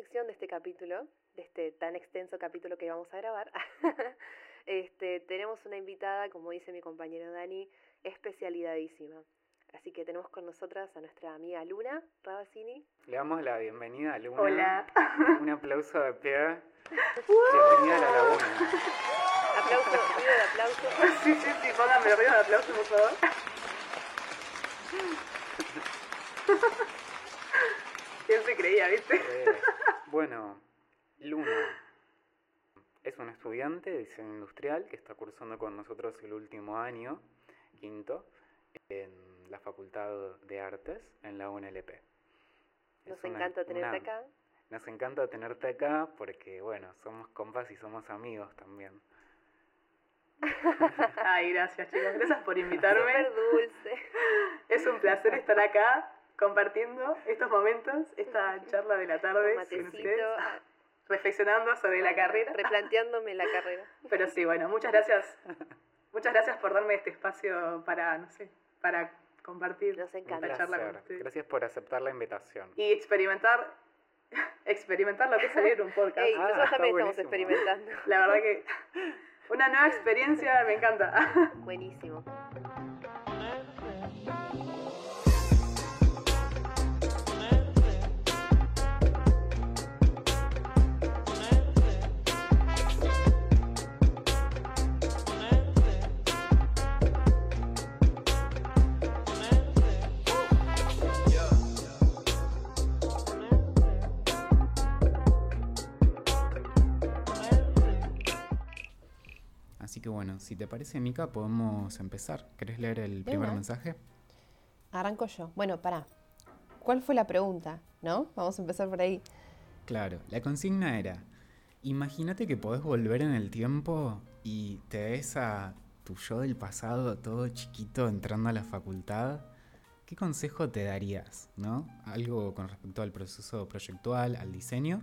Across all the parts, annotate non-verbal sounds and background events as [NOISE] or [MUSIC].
sección de este capítulo, de este tan extenso capítulo que vamos a grabar, [LAUGHS] este, tenemos una invitada, como dice mi compañero Dani, especialidadísima. Así que tenemos con nosotras a nuestra amiga Luna Rabasini. Le damos la bienvenida a Luna. Hola. Un aplauso de pie. [LAUGHS] Bienvenida a la laguna. Aplauso, ruido de aplauso. [LAUGHS] Sí, sí, sí, póngame ruido de aplauso, por favor. ¿Quién se creía, viste? Bueno, Luna es una estudiante de diseño industrial que está cursando con nosotros el último año, quinto, en la Facultad de Artes en la UNLP. Nos Es una- encanta tenerte una- acá. Nos encanta tenerte acá porque, bueno, somos compas y somos amigos también. [LAUGHS] Ay, gracias, chicos. Gracias por invitarme. Súper dulce. Es un placer estar acá compartiendo estos momentos, esta charla de la tarde con ustedes, ah, reflexionando sobre la carrera. replanteándome la carrera. [LAUGHS] Pero sí, bueno, muchas gracias. Muchas gracias por darme este espacio para, no sé, para compartir Nos encanta. la charla con ustedes. Gracias por aceptar la invitación. Y experimentar, [LAUGHS] experimentar lo que es salir un podcast. Ey, Ah, nosotros también estamos experimentando. La verdad que una nueva experiencia me encanta. Buenísimo. Así que bueno, si te parece, Mica, podemos empezar. ¿Querés leer el primer mensaje? Arranco yo. Bueno, pará. ¿Cuál fue la pregunta? ¿No? Vamos a empezar por ahí. Claro, la consigna era, imagínate que podés volver en el tiempo y te ves a tu yo del pasado todo chiquito entrando a la facultad. ¿Qué consejo te darías? ¿No? Algo con respecto al proceso proyectual, al diseño,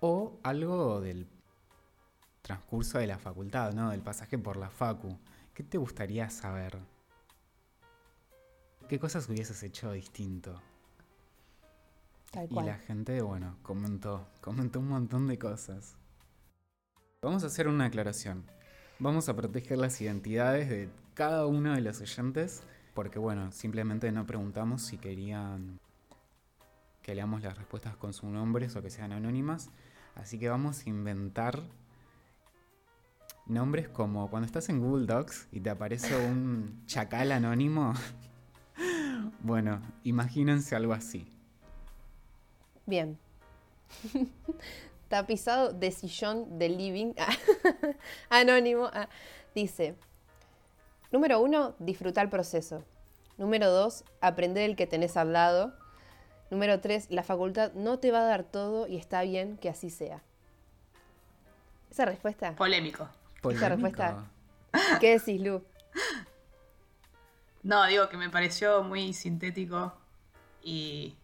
o algo del transcurso de la facultad, ¿no? Del pasaje por la facu. ¿Qué te gustaría saber? ¿Qué cosas hubieses hecho distinto? Tal Y la gente, bueno, comentó, comentó un montón de cosas. Vamos a hacer una aclaración. Vamos a proteger las identidades de cada uno de los oyentes, porque bueno, simplemente no preguntamos si querían que leamos las respuestas con sus nombres o que sean anónimas. Así que vamos a inventar nombres como cuando estás en Google Docs y te aparece un chacal anónimo. [LAUGHS] bueno, imagínense algo así. Bien. [LAUGHS] Tapizado de sillón de living. [LAUGHS] Anónimo. ah, Dice, número uno, disfrutar el proceso. Número dos, aprender el que tenés al lado. Número tres, la facultad no te va a dar todo y está bien que así sea. Esa respuesta. Polémico. Esa respuesta. ¿Qué decís, Lu? No, digo que me pareció muy sintético y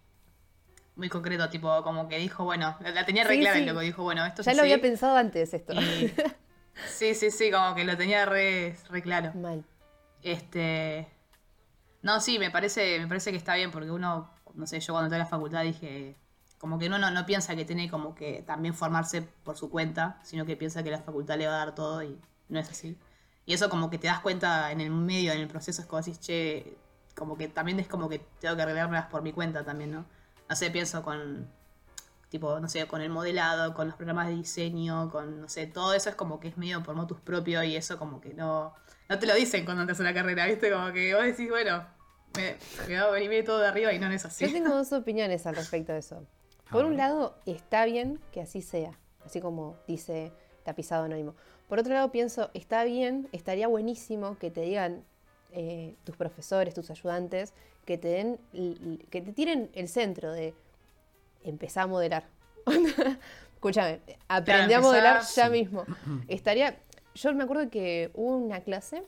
muy concreto, tipo, como que dijo, bueno, la, tenía re Sí, clara sí. y luego dijo, bueno, esto Ya es lo así. había pensado antes esto. Y- Sí, sí, sí, como que lo tenía re, re claro. Mal. Este. No, sí, me parece, me parece que está bien, porque uno, no sé, yo cuando entré a la facultad dije, como que uno no, no piensa que tiene como que también formarse por su cuenta, sino que piensa que la facultad le va a dar todo y no es así. Y eso como que te das cuenta en el medio, en el proceso, es como decís, che, como que también es como que tengo que arreglármelas por mi cuenta también, ¿no? No sé, pienso con, tipo, no sé, con el modelado, con los programas de diseño, con, no sé, todo eso es como que es medio por motus propio y eso como que no, no te lo dicen cuando entras a una carrera, ¿viste? Como que vos decís, bueno, me, me va a venir todo de arriba y no es así. Yo tengo [LAUGHS] dos opiniones al respecto de eso. Por un lado, está bien que así sea, así como dice tapizado anónimo. Por otro lado, pienso, está bien, estaría buenísimo que te digan eh, tus profesores, tus ayudantes, que te den, que te tiren el centro de empezar a modelar. [LAUGHS] Escúchame, aprendí a modelar ya Sí. mismo. [CLEARS THROAT] Estaría, yo me acuerdo que hubo una clase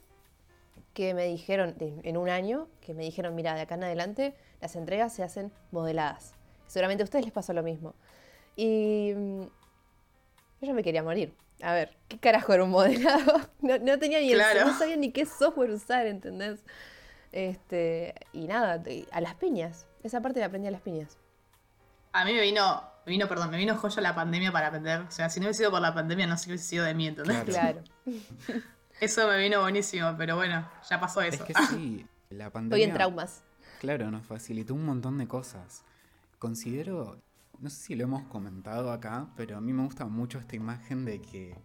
que me dijeron, en un año, que me dijeron, mira, de acá en adelante las entregas se hacen modeladas. Seguramente a ustedes les pasó lo mismo. Y mm, yo ya me quería morir. A ver, ¿qué carajo era un modelado? [LAUGHS] No, no tenía ni el- Claro. no sabía ni qué software usar, ¿entendés? Este, y nada, a las piñas. Esa parte la aprendí a las piñas. A mí me vino, Me vino, perdón, me vino joya la pandemia para aprender. O sea, si no hubiese sido por la pandemia, no sé qué hubiese sido de mí, ¿entendés? Claro. Claro. [LAUGHS] Eso me vino buenísimo, pero bueno, ya pasó Es eso. que [LAUGHS] sí, la pandemia... Estoy en traumas. Claro, nos facilitó un montón de cosas. Considero, no sé si lo hemos comentado acá, pero a mí me gusta mucho esta imagen de que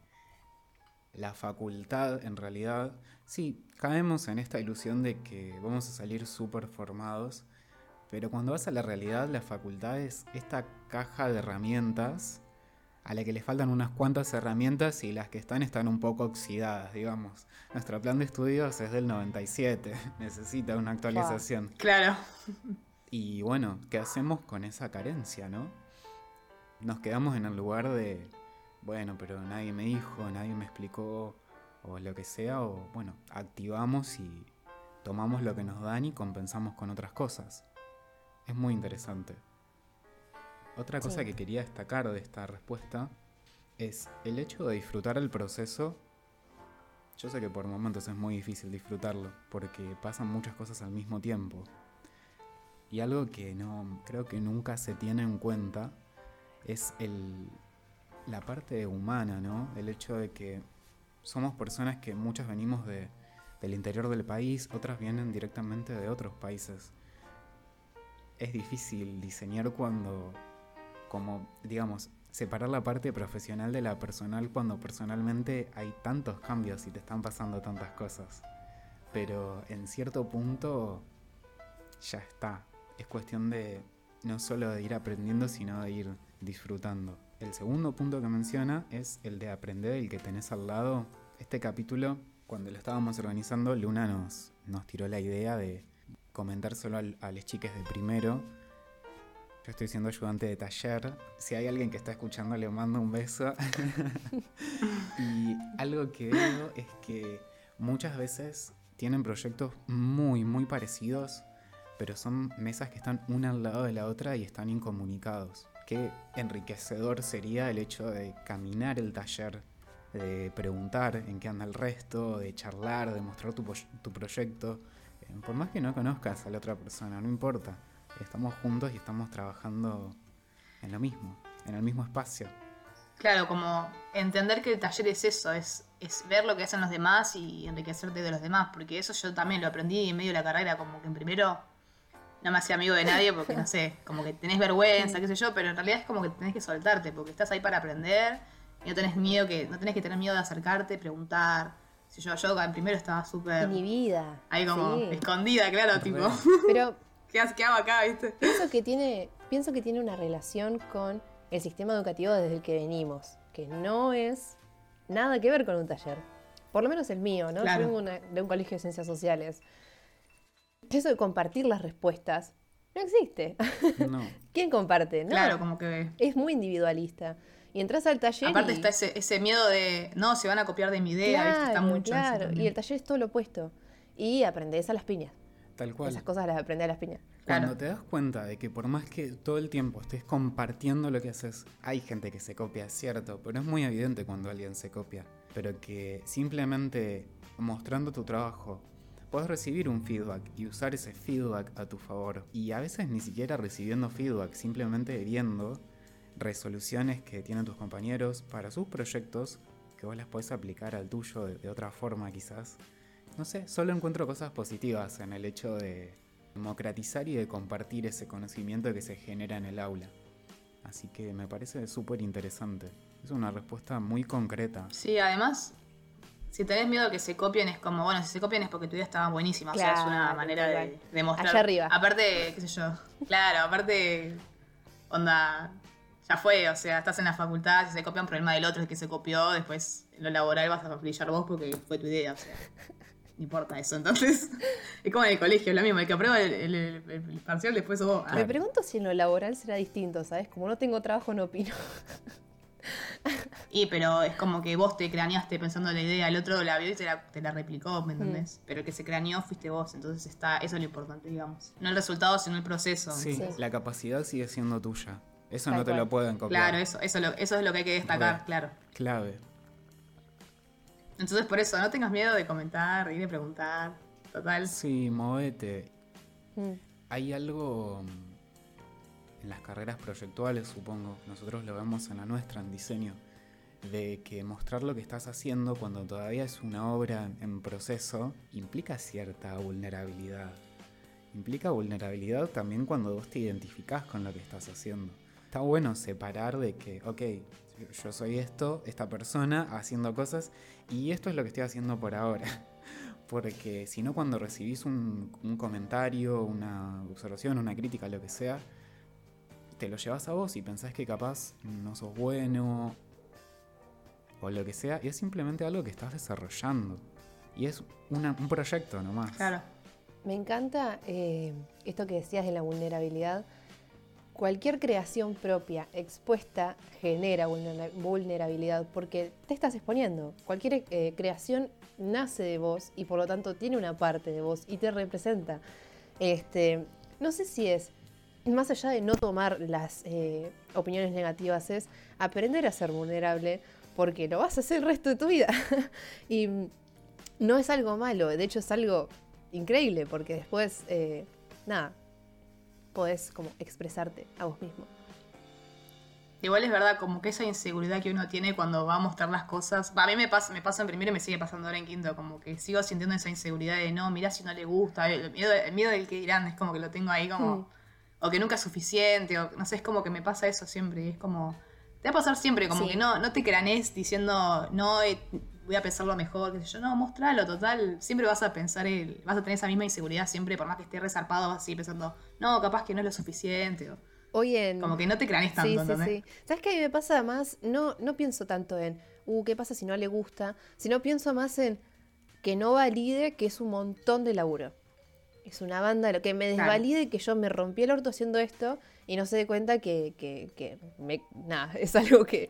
la facultad, en realidad, sí, caemos en esta ilusión de que vamos a salir súper formados, pero cuando vas a la realidad, la facultad es esta caja de herramientas a la que le faltan unas cuantas herramientas y las que están están un poco oxidadas, digamos. Nuestro plan de estudios es del 97, [LAUGHS] necesita una actualización. Claro. Y bueno, ¿qué hacemos con esa carencia, no? Nos quedamos en el lugar de, bueno, pero nadie me dijo, nadie me explicó, o lo que sea, o bueno, activamos y tomamos lo que nos dan y compensamos con otras cosas. Es muy interesante. Otra cosa Sí. que quería destacar de esta respuesta es el hecho de disfrutar el proceso. Yo sé que por momentos es muy difícil disfrutarlo, porque pasan muchas cosas al mismo tiempo. Y algo que no creo que nunca se tiene en cuenta es el, la parte humana, ¿no? El hecho de que somos personas que muchas venimos de, del interior del país, otras vienen directamente de otros países. Es difícil diseñar cuando, como, digamos, separar la parte profesional de la personal cuando personalmente hay tantos cambios y te están pasando tantas cosas. Pero en cierto punto ya está. Es cuestión de no solo ir aprendiendo, sino de ir disfrutando. El segundo punto que menciona es el de aprender el que tenés al lado. Este capítulo, cuando lo estábamos organizando, Luna nos, nos tiró la idea de comentárselo al- a los chiques de primero. Yo estoy siendo ayudante de taller. Si hay alguien que está escuchando, le mando un beso. [LAUGHS] y algo que veo es que muchas veces tienen proyectos muy, muy parecidos, pero son mesas que están una al lado de la otra y están incomunicados. Qué enriquecedor sería el hecho de caminar el taller, de preguntar en qué anda el resto, de charlar, de mostrar tu, tu proyecto. Eh, Por más que no conozcas a la otra persona, no importa. Estamos juntos y estamos trabajando en lo mismo, en el mismo espacio. Claro, como entender que el taller es eso, es, es ver lo que hacen los demás y enriquecerte de los demás, porque eso yo también lo aprendí en medio de la carrera, como que primero no me hacía amigo de nadie porque no sé, como que tenés vergüenza, qué sé yo, pero en realidad es como que tenés que soltarte, porque estás ahí para aprender y no tenés miedo que, no tenés que tener miedo de acercarte, preguntar. Si yo, yo en primero estaba súper Inhibida. ahí como Sí. escondida, claro, tipo, Pero [LAUGHS] ¿qué, qué hago acá, viste? pienso que tiene, pienso que tiene una relación con el sistema educativo desde el que venimos, que no es nada que ver con un taller. Por lo menos el mío, ¿no? Claro. Yo vengo una- de un colegio de ciencias sociales. Eso de compartir las respuestas no existe. No, [LAUGHS] ¿Quién comparte? No. Claro, como que Es muy individualista. Y entras al taller Aparte y... está ese, ese miedo de, no, se van a copiar de mi idea, ¿viste? Está Claro, mucho eso claro. Y el taller es todo lo opuesto. Y aprendes a las piñas. tal cual. Esas cosas las aprendes a las piñas. Cuando Claro. te das cuenta de que por más que todo el tiempo estés compartiendo lo que haces, hay gente que se copia, es cierto, pero es muy evidente cuando alguien se copia. Pero que simplemente mostrando tu trabajo, puedes recibir un feedback y usar ese feedback a tu favor. Y a veces ni siquiera recibiendo feedback, simplemente viendo resoluciones que tienen tus compañeros para sus proyectos, que vos las podés aplicar al tuyo de, de otra forma quizás. No sé, solo encuentro cosas positivas en el hecho de democratizar y de compartir ese conocimiento que se genera en el aula. Así que me parece súper interesante. Es una respuesta muy concreta. Sí, además, si tenés miedo que se copien, es como, bueno, si se copian es porque tu idea estaba buenísima. o sea, es una Claro, manera de total. demostrar. Allá arriba. Aparte, qué sé yo. Claro, aparte, onda, ya fue, o sea, estás en la facultad, si se copia un problema del otro es que se copió, después en lo laboral vas a brillar vos porque fue tu idea, o sea. [LAUGHS] No importa eso, entonces. Es como en el colegio, es lo mismo. El que aprueba el, el- el- el parcial después sos vos. Ah, Me pregunto si en lo laboral será distinto, ¿sabes? Como no tengo trabajo, no opino. Y pero es como que vos te craneaste pensando en la idea, el otro la vio y te la, te la replicó, Mm. ¿me entendés? Pero el que se craneó fuiste vos, entonces está, eso es lo importante, digamos. No el resultado, sino el proceso. Sí, Sí. la capacidad sigue siendo tuya. Eso Tal no te cual. lo pueden copiar. Claro, eso, eso, lo- eso es lo que hay que destacar, Re. claro. Clave. Entonces por eso, no tengas miedo de comentar, ir de preguntar, total. Sí, movete. Mm. Hay algo mm, en las carreras proyectuales, supongo, nosotros lo vemos en la nuestra, en diseño, de que mostrar lo que estás haciendo cuando todavía es una obra en proceso implica cierta vulnerabilidad. Implica vulnerabilidad también cuando vos te identificás con lo que estás haciendo. Está bueno separar de que, ok, yo soy esto, esta persona haciendo cosas y esto es lo que estoy haciendo por ahora. [LAUGHS] Porque si no, cuando recibís un, un comentario, una observación, una crítica, lo que sea, te lo llevas a vos y pensás que capaz no sos bueno o lo que sea, y es simplemente algo que estás desarrollando. Y es una- un proyecto nomás. Claro. Me encanta eh, esto que decías de la vulnerabilidad. Cualquier creación propia expuesta genera vulnera- vulnerabilidad porque te estás exponiendo. Cualquier eh, creación nace de vos y por lo tanto tiene una parte de vos y te representa. Este, no sé si es, más allá de no tomar las eh, opiniones negativas, es aprender a ser vulnerable porque lo vas a hacer el resto de tu vida. [LAUGHS] y no es algo malo, de hecho es algo increíble porque después, eh, nada, podés como expresarte a vos mismo. Igual es verdad, como que esa inseguridad que uno tiene cuando va a mostrar las cosas. A mí me pasa, me pasa en primero y me sigue pasando ahora en quinto. Como que sigo sintiendo esa inseguridad de no, mirá si no le gusta. El miedo, el miedo del que dirán es como que lo tengo ahí como. Mm. O que nunca es suficiente. O no sé, es como que me pasa eso siempre. Y es como. Te va a pasar siempre, como Sí. que no, no te cranes diciendo, no, eh, voy a pensarlo mejor, sé yo. No, mostralo, total. Siempre vas a pensar, el, vas a tener esa misma inseguridad siempre, por más que esté resarpado, vas a seguir pensando, no, capaz que no es lo suficiente. O, Hoy en... como que no te cranes tanto, Sí, sí, ¿entendés? sí. ¿Sabes qué a mí me pasa más? No, no pienso tanto en, uh, ¿qué pasa si no le gusta? Sino pienso más en que no valide que es un montón de laburo. Es una banda, lo que me Claro. desvalide que yo me rompí el orto haciendo esto y no se dé cuenta que, que, que me- nada, [LAUGHS] es algo que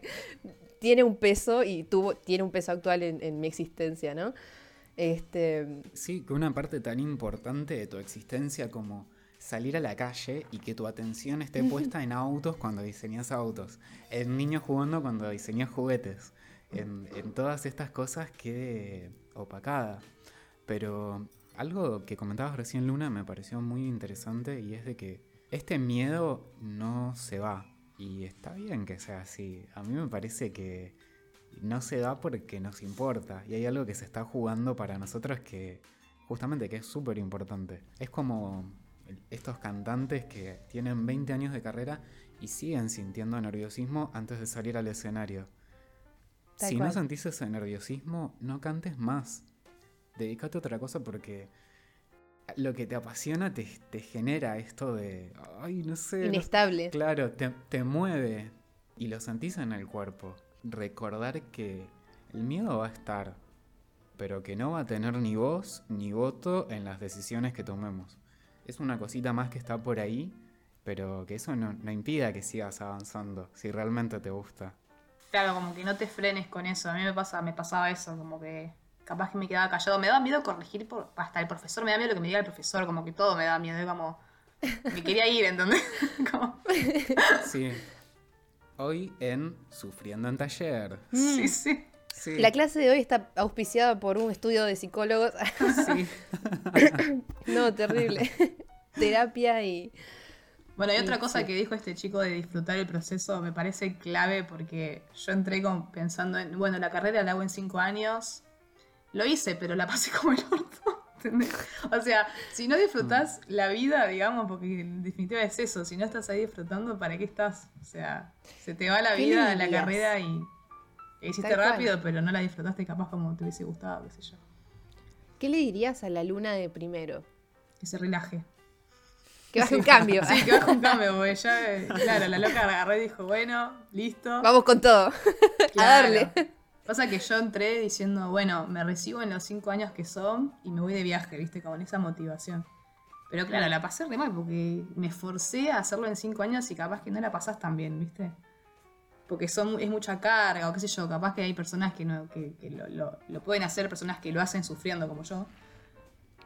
tiene un peso y tuvo, tiene un peso actual en, en mi existencia, ¿no? Este, Sí, que una parte tan importante de tu existencia como salir a la calle y que tu atención esté puesta en autos cuando diseñas autos, en niños jugando cuando diseñas juguetes, en, en todas estas cosas quede opacada. Pero algo que comentabas recién, Luna, me pareció muy interesante y es de que este miedo no se va. Y está bien que sea así. A mí me parece que no se da porque nos importa. Y hay algo que se está jugando para nosotros que justamente que es súper importante. Es como estos cantantes que tienen 20 años de carrera y siguen sintiendo nerviosismo antes de salir al escenario. Tal si cual. no sentís ese nerviosismo, no cantes más. Dedícate a otra cosa porque lo que te apasiona te, te genera esto de, ay, no sé, no inestable. Claro, te, te mueve y lo sentís en el cuerpo. Recordar que el miedo va a estar, pero que no va a tener ni voz ni voto en las decisiones que tomemos. Es una cosita más que está por ahí, pero que eso no, no impida que sigas avanzando, si realmente te gusta. Claro, como que no te frenes con eso. A mí me pasa, me pasaba eso, como que capaz que me quedaba callado. Me daba miedo corregir por, hasta el profesor, me da miedo lo que me diga el profesor, como que todo me da miedo. Es como. Me quería ir, ¿entendés? [LAUGHS] Como, Sí. Hoy en Sufriendo en Taller. Sí, sí. Sí. La clase de hoy está auspiciada por un estudio de psicólogos. Sí. [LAUGHS] [LAUGHS] no, terrible. Terapia y... Bueno, y otra cosa sí. que dijo este chico de disfrutar el proceso me parece clave porque yo entré con, pensando en, bueno, la carrera la hago en cinco años. Lo hice, pero la pasé [LAUGHS] como el orto. ¿entendés? O sea, si no disfrutás la vida, digamos, porque en definitiva es eso, si no estás ahí disfrutando, ¿para qué estás? O sea, se te va la ¿Qué vida la carrera y la hiciste Tal cual. rápido, pero no la disfrutaste capaz como te hubiese gustado, qué sé yo. ¿Qué le dirías a la luna de primero? Que se relaje. Que baje un cambio. [LAUGHS] Sí, que baja un cambio, porque ya, eh, claro, la loca agarró y dijo, bueno, listo. Vamos con todo. Claro. A darle. Pasa que yo entré diciendo, bueno, me recibo en los cinco años que son y me voy de viaje, ¿viste? Con esa motivación. Pero claro, la pasé re mal porque me forcé a hacerlo en cinco años y capaz que no la pasás tan bien, ¿viste? Porque son, es mucha carga o qué sé yo, capaz que hay personas que, no, que, que lo, lo- lo pueden hacer, personas que lo hacen sufriendo como yo.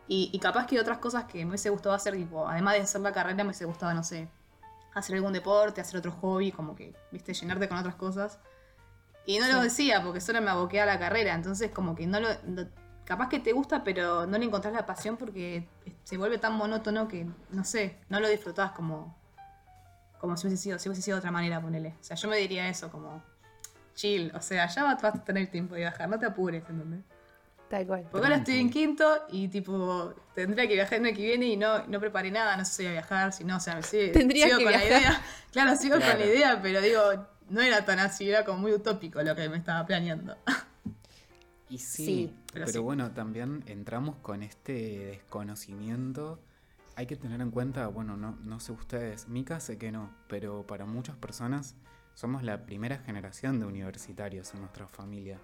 Y, y capaz que otras cosas que me hubiese gustado hacer, tipo, además de hacer la carrera, me hubiese gustado, no sé, hacer algún deporte, hacer otro hobby, como que, viste, llenarte con otras cosas. Y no lo Sí. decía porque solo me aboqué a la carrera, entonces como que no lo... no- capaz que te gusta, pero no le encontrás la pasión porque se vuelve tan monótono que, no sé, no lo disfrutás como, como si hubiese sido, si hubiese sido de otra manera, ponele. O sea, yo me diría eso, como chill. O sea, ya vas, vas a tener tiempo de viajar, no te apures, ¿entendés? Tal cual. Porque ahora estoy en quinto y tipo, tendría que viajar el año que viene y no, no preparé nada, no sé si voy a viajar, si no, o sea, Tendrías sigo que con la viajar. idea. [LAUGHS] Claro, sigo con la idea, pero digo, no era tan así, era como muy utópico lo que me estaba planeando. [LAUGHS] Y sí, Sí, pero pero, sí. bueno, también entramos con este desconocimiento. Hay que tener en cuenta, bueno, no, no sé ustedes, Mika sé que no, pero para muchas personas somos la primera generación de universitarios en nuestra familia.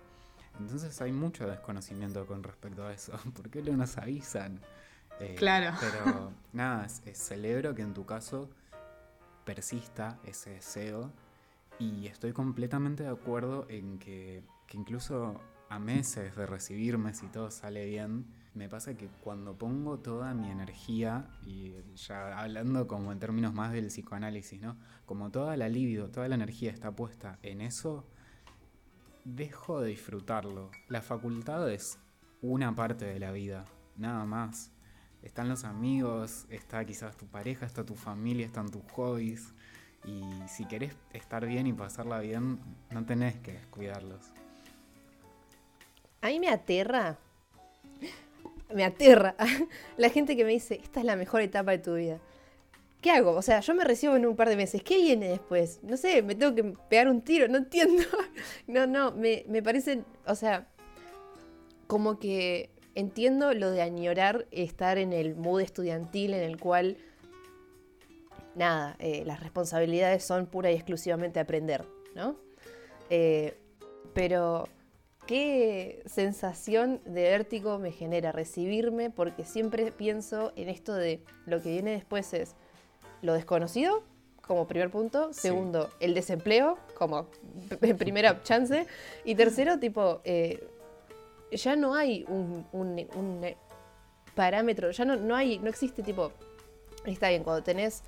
Entonces hay mucho desconocimiento con respecto a eso. [LAUGHS] ¿Por qué no nos avisan? Eh, Claro. Pero [LAUGHS] nada, es- es- celebro que en tu caso persista ese deseo y estoy completamente de acuerdo en que, que incluso a meses de recibirme, si todo sale bien, me pasa que cuando pongo toda mi energía, y ya hablando como en términos más del psicoanálisis, ¿no? Como toda la libido, toda la energía está puesta en eso, dejo de disfrutarlo. La facultad es una parte de la vida, nada más. Están los amigos, está quizás tu pareja, está tu familia, están tus hobbies. Y si querés estar bien y pasarla bien, no tenés que descuidarlos. A mí me aterra. Me aterra [LAUGHS] la gente que me dice, esta es la mejor etapa de tu vida. ¿Qué hago? O sea, yo me recibo en un par de meses. ¿Qué viene después? No sé, me tengo que pegar un tiro, no entiendo. [LAUGHS] No, no, me, me parecen, o sea, como que entiendo lo de añorar estar en el mood estudiantil en el cual, nada, eh, las responsabilidades son pura y exclusivamente aprender, ¿no? Eh, pero qué sensación de vértigo me genera recibirme porque siempre pienso en esto de lo que viene después es lo desconocido como primer punto, Sí. segundo el desempleo como [LAUGHS] primera chance y tercero tipo eh, ya no hay un, un- un, parámetro, ya no, no hay, no existe tipo, está bien, cuando tenés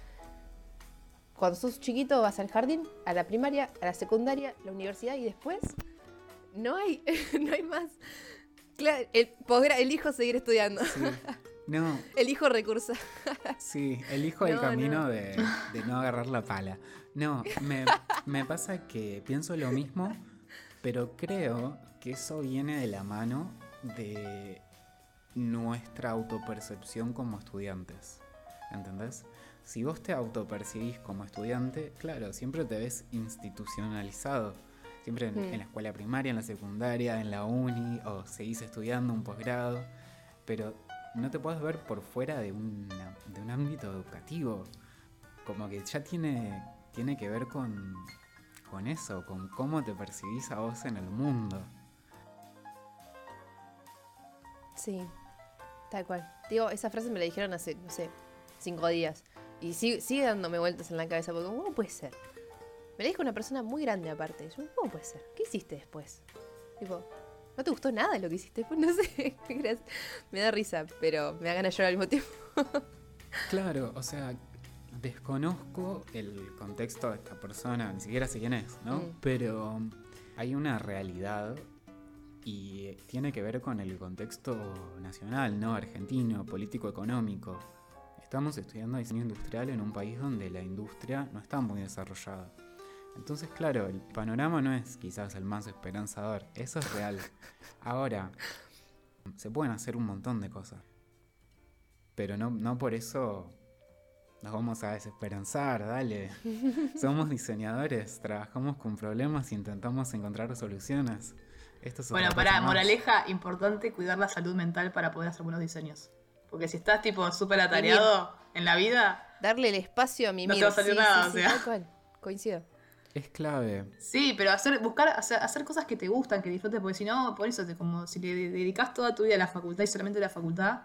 cuando sos chiquito vas al jardín, a la primaria, a la secundaria, la universidad y después no hay, [LAUGHS] no hay más. Claro, el, elijo seguir estudiando, Sí. No, [LAUGHS] elijo recursos. [LAUGHS] sí, elijo el No, camino no. De, de no agarrar la pala. No, me, me pasa que pienso lo mismo, pero creo que eso viene de la mano de nuestra autopercepción como estudiantes. ¿Entendés? Si vos te autopercibís como estudiante, claro, siempre te ves institucionalizado. Siempre en, Mm. en la escuela primaria, en la secundaria, en la uni, o seguís estudiando un posgrado. Pero no te puedes ver por fuera de, una- de un ámbito educativo. Como que ya tiene, tiene que ver con, con eso, con cómo te percibís a vos en el mundo. Sí, tal cual. Digo, esa frase me la dijeron hace, no sé, cinco días. Y sigue, sigue dándome vueltas en la cabeza, porque ¿cómo puede ser? Me la dijo una persona muy grande aparte. Yo, ¿cómo puede ser? ¿Qué hiciste después? Tipo, ¿no te gustó nada lo que hiciste después? [LAUGHS] No sé, me da risa, pero me da ganas llorar al mismo tiempo. [LAUGHS] Claro, o sea, desconozco el contexto de esta persona, ni siquiera sé quién es, ¿no? Mm. Pero hay una realidad y tiene que ver con el contexto nacional, ¿no? Argentino, político-económico. Estamos estudiando diseño industrial en un país donde la industria no está muy desarrollada. Entonces, claro, el panorama no es quizás el más esperanzador, eso es real. [LAUGHS] Ahora, se pueden hacer un montón de cosas. Pero no, no por eso nos vamos a desesperanzar, dale. [LAUGHS] Somos diseñadores, trabajamos con problemas e intentamos encontrar soluciones. Esto es Bueno, para moraleja, importante cuidar la salud mental para poder hacer buenos diseños. Porque si estás tipo súper atareado en la vida, Darle el espacio a mi No te va a salir nada, o sea. Tal cual, coincido. Es clave. sí, pero hacer, buscar, hacer, hacer cosas que te gustan, que disfrutes, porque si no, por eso, te, como si le dedicas toda tu vida a la facultad y solamente a la facultad,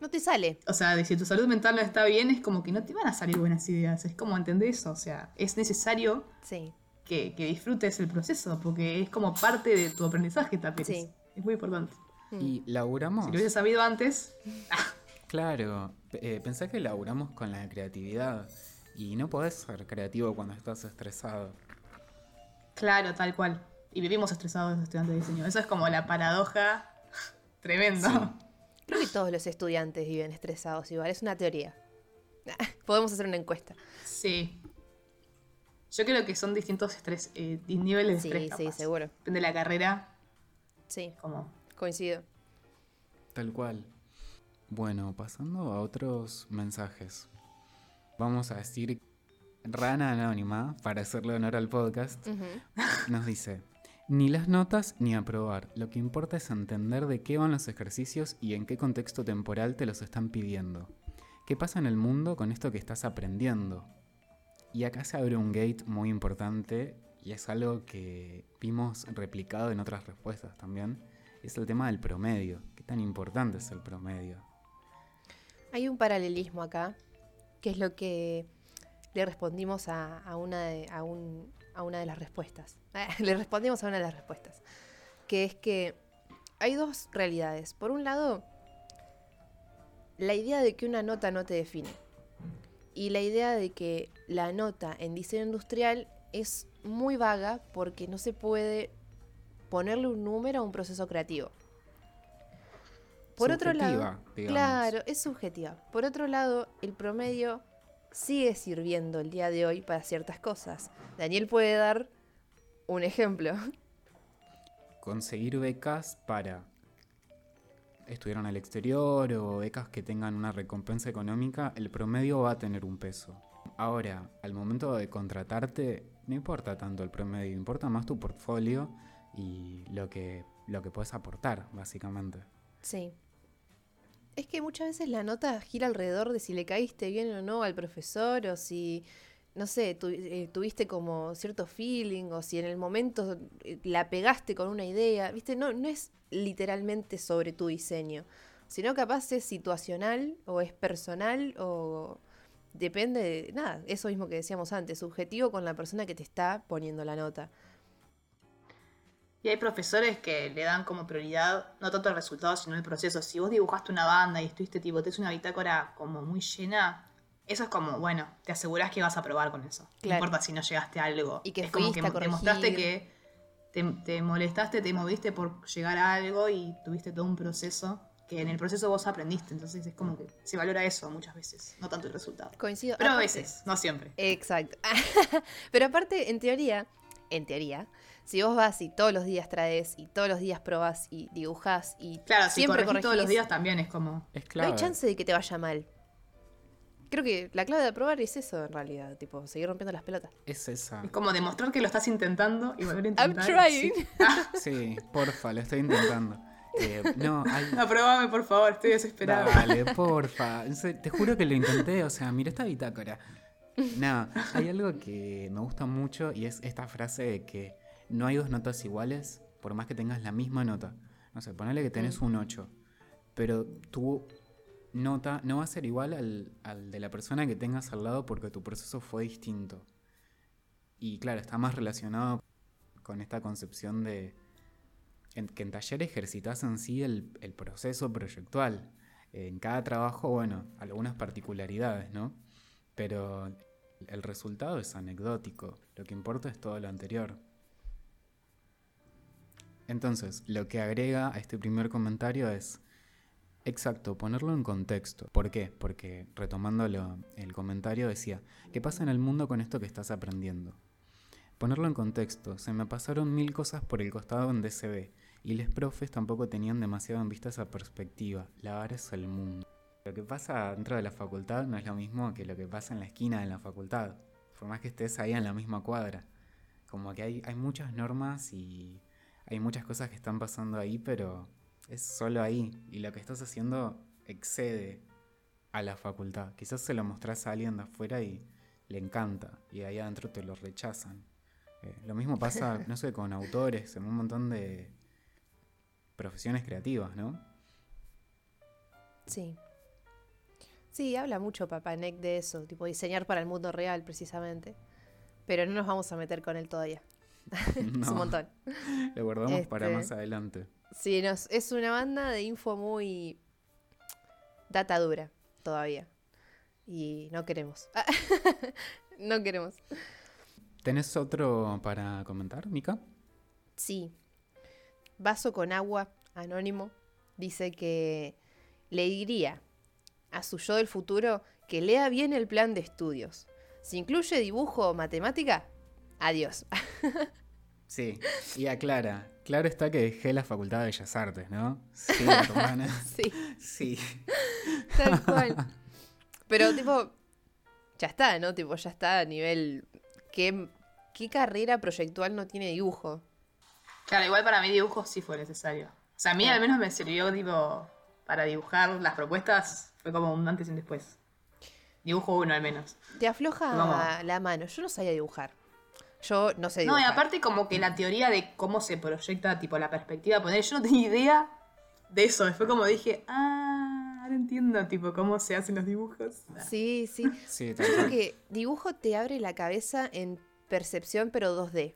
No te sale. o sea, si tu salud mental no está bien, es como que no te van a salir buenas ideas. Es como entender eso, o sea, es necesario Sí. que, que disfrutes el proceso, porque es como parte de tu aprendizaje también. Sí. Es, es muy importante. Y laburamos. Si lo hubiese sabido antes, [LAUGHS] Claro, eh, pensá que laburamos con la creatividad. Y no podés ser creativo cuando estás estresado. claro, tal cual. Y vivimos estresados los estudiantes de diseño. Eso es como la paradoja [LAUGHS] tremendo. Sí. Creo que todos los estudiantes viven estresados igual, es una teoría. [LAUGHS] Podemos hacer una encuesta. Sí. Yo creo que son distintos estrés, eh, niveles de Sí, estrés. sí, capaz. seguro. Depende de la carrera, Sí, como. coincido. Tal cual. Bueno, pasando a otros mensajes. Vamos a decir Rana Anónima, para hacerle honor al podcast, nos dice, ni las notas ni aprobar. Lo que importa es entender de qué van los ejercicios y en qué contexto temporal te los están pidiendo. ¿Qué pasa en el mundo con esto que estás aprendiendo? Y acá se abre un gate muy importante y es algo que vimos replicado en otras respuestas también. Es el tema del promedio. ¿Qué tan importante es el promedio? Hay un paralelismo acá, que es lo que le respondimos a, una, de, a una de las respuestas. [LAUGHS] le respondimos a una de las respuestas. Que es que hay dos realidades. Por un lado, la idea de que una nota no te define. Y la idea de que la nota en diseño industrial es muy vaga porque no se puede ponerle un número a un proceso creativo. Por otro lado, digamos. claro, es subjetiva. Por otro lado, el promedio sigue sirviendo el día de hoy para ciertas cosas. Daniel puede dar un ejemplo. conseguir becas para estudiar en el exterior o becas que tengan una recompensa económica, el promedio va a tener un peso. Ahora, al momento de contratarte, no importa tanto el promedio, importa más tu portfolio y lo que, lo que puedes aportar, básicamente. Sí. Es que muchas veces la nota gira alrededor de si le caíste bien o no al profesor o si, no sé, tu- eh, tuviste como cierto feeling o si en el momento eh, la pegaste con una idea, ¿viste? No, no es literalmente sobre tu diseño, sino capaz es situacional o es personal o depende de, nada, eso mismo que decíamos antes, subjetivo con la persona que te está poniendo la nota. Y hay profesores que le dan como prioridad no tanto el resultado, sino el proceso. Si vos dibujaste una banda y estuviste tipo, tenés una bitácora como muy llena, eso es como, bueno, te asegurás que vas a probar con eso. Claro. No importa si no llegaste a algo. Y que es como que demostraste que te, te molestaste, te moviste por llegar a algo y tuviste todo un proceso que en el proceso vos aprendiste. Entonces es como que se valora eso muchas veces, no tanto el resultado. Coincido. Pero a veces, no siempre. Exacto. [LAUGHS] Pero aparte, en teoría, en teoría, si vos vas y todos los días traes y todos los días probás y dibujás y Claro, si siempre corregís todos los días también es como... Es no hay chance de que te vaya mal. Creo que la clave de aprobar es eso en realidad, tipo, seguir rompiendo las pelotas. Es esa. Es como demostrar que lo estás intentando y volver a I'm intentar. trying. Sí. [LAUGHS] Sí, porfa, lo estoy intentando. Eh, no, hay... Aprobame, por favor, estoy desesperada. Dale, porfa. Te juro que lo intenté, o sea, mira esta bitácora. No, hay algo que me gusta mucho y es esta frase de que no hay dos notas iguales por más que tengas la misma nota. No sé, ponele que tenés un 8, pero tu nota no va a ser igual al, al de la persona que tengas al lado porque tu proceso fue distinto. Y claro, está más relacionado con esta concepción de en- que en taller ejercitas en sí el, el proceso proyectual. En cada trabajo, bueno, algunas particularidades, ¿no? Pero el resultado es anecdótico. Lo que importa es todo lo anterior. Entonces, lo que agrega a este primer comentario es, exacto, ponerlo en contexto. ¿Por qué? Porque retomándolo, el comentario decía, ¿qué pasa en el mundo con esto que estás aprendiendo? Ponerlo en contexto, se me pasaron mil cosas por el costado en DCB y los profes tampoco tenían demasiado en vista esa perspectiva. La es el mundo. Lo que pasa dentro de la facultad no es lo mismo que lo que pasa en la esquina de la facultad. Por más que estés ahí en la misma cuadra. Como que hay muchas normas y hay muchas cosas que están pasando ahí, pero es solo ahí. Y lo que estás haciendo excede a la facultad. Quizás se lo mostrás a alguien de afuera y le encanta. Y ahí adentro te lo rechazan. Eh, lo mismo pasa, [LAUGHS] no sé, con autores, en un montón de profesiones creativas, ¿no? Sí. Sí, habla mucho Papá Nick de eso, tipo diseñar para el mundo real, precisamente. Pero no nos vamos a meter con él todavía. [LAUGHS] es un montón. Lo guardamos para Este, más adelante. Sí, es una banda de info muy data dura todavía. Y no queremos. [LAUGHS] no queremos. ¿Tenés otro para comentar, Mika? Sí. Vaso con agua, anónimo, dice que le diría a su yo del futuro que lea bien el plan de estudios. Si incluye dibujo o matemática, Adiós. Sí, y aclara. Claro está que dejé la Facultad de Bellas Artes, ¿no? Sí, [LAUGHS] hermana. sí, Sí. tal cual. Pero tipo, ya está, ¿no? Tipo, ya está a nivel... ¿Qué, qué carrera proyectual no tiene dibujo? Claro, igual para mí dibujo sí fue necesario. O sea, a mí Claro. al menos me sirvió, tipo, para dibujar las propuestas, fue como un antes y un después. Dibujo uno al menos. Te afloja Vamos. la mano. Yo no sabía dibujar. Yo no sé No, y aparte como que la teoría de cómo se proyecta, tipo, la perspectiva, poner, yo no tenía idea de eso. Después como dije, ah, ahora entiendo, tipo, cómo se hacen los dibujos. Sí, sí. Sí, Yo creo que dibujo te abre la cabeza en percepción, pero 2D.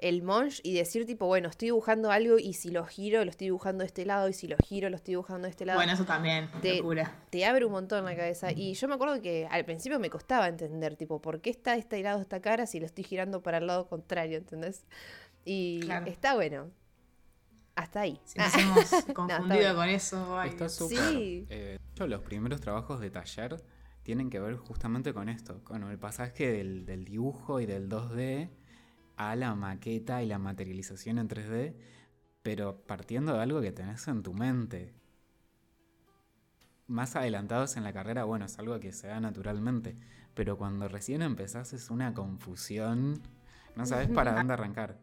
El monge y decir tipo, bueno, estoy dibujando algo y si lo giro, lo estoy dibujando de este lado y si lo giro, lo estoy dibujando de este lado. Bueno, eso también, Te- locura. te abre un montón la cabeza. Y yo me acuerdo que al principio me costaba entender, tipo, ¿por qué está de este lado esta cara si lo estoy girando para el lado contrario? ¿Entendés? Y Claro. está bueno. Hasta ahí. Si nos hemos [LAUGHS] confundido con eso, ay, Está súper. Sí. eh, de hecho, los primeros trabajos de taller tienen que ver justamente con esto, con el pasaje del, del dibujo y del 2D a la maqueta y la materialización en 3D, pero partiendo de algo que tenés en tu mente. Más adelantados en la carrera, bueno, es algo que se da naturalmente, pero cuando recién empezás es una confusión, no sabes para dónde arrancar.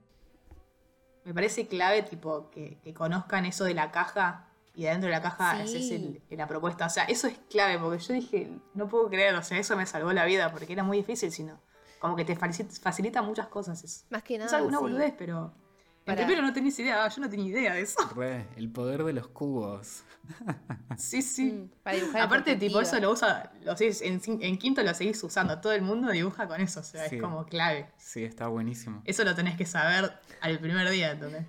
Me parece clave, tipo, que, que conozcan eso de la caja y de adentro de la caja Sí. es el- la propuesta. O sea, eso es clave, porque yo dije, no puedo creer, o sea, eso me salvó la vida, porque era muy difícil, sino como que te facilita, muchas cosas. Es, Más que es nada. alguna sí. boludez, pero... Para- primero no tenías idea, ah, yo no tenía idea de eso. Re, el poder de los cubos. [LAUGHS] Sí, sí. Mm, para dibujar Aparte, tipo, eso lo usa, lo seguís- en, quinto lo seguís usando. Todo el mundo dibuja con eso, o sea, Sí. es como clave. Sí, está buenísimo. Eso lo tenés que saber al primer día, entonces.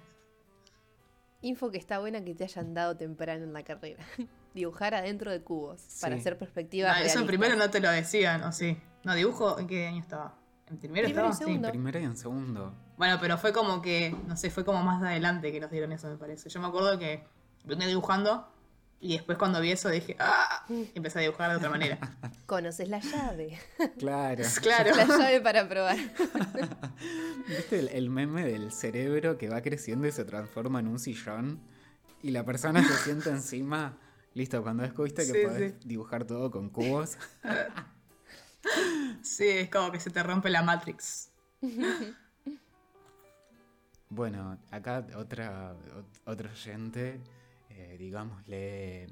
Info que está buena que te hayan dado temprano en la carrera. [LAUGHS] Dibujar adentro de cubos para hacer perspectivas. No, eso en realistas. primero no te lo decían, ¿o sí? No, dibujo, ¿en qué año estaba? ¿En primero, Primero y estaba? Sí. segundo. Primero y en segundo. Bueno, pero fue como que, no sé, fue como más adelante que nos dieron eso, me parece. Yo me acuerdo que venía dibujando y después cuando vi eso dije, ¡ah! Y empecé a dibujar de otra manera. [LAUGHS] Conoces la llave. [LAUGHS] Claro. [LAUGHS] claro. la llave para probar. ¿Viste el, el meme del cerebro que va creciendo y se transforma en un sillón? Y la persona se sienta encima. Listo, cuando descubriste que Sí, podés dibujar todo con cubos. Sí, es como que se te rompe la Matrix. [LAUGHS] Bueno, acá otra, ot- otro oyente, eh, digámosle.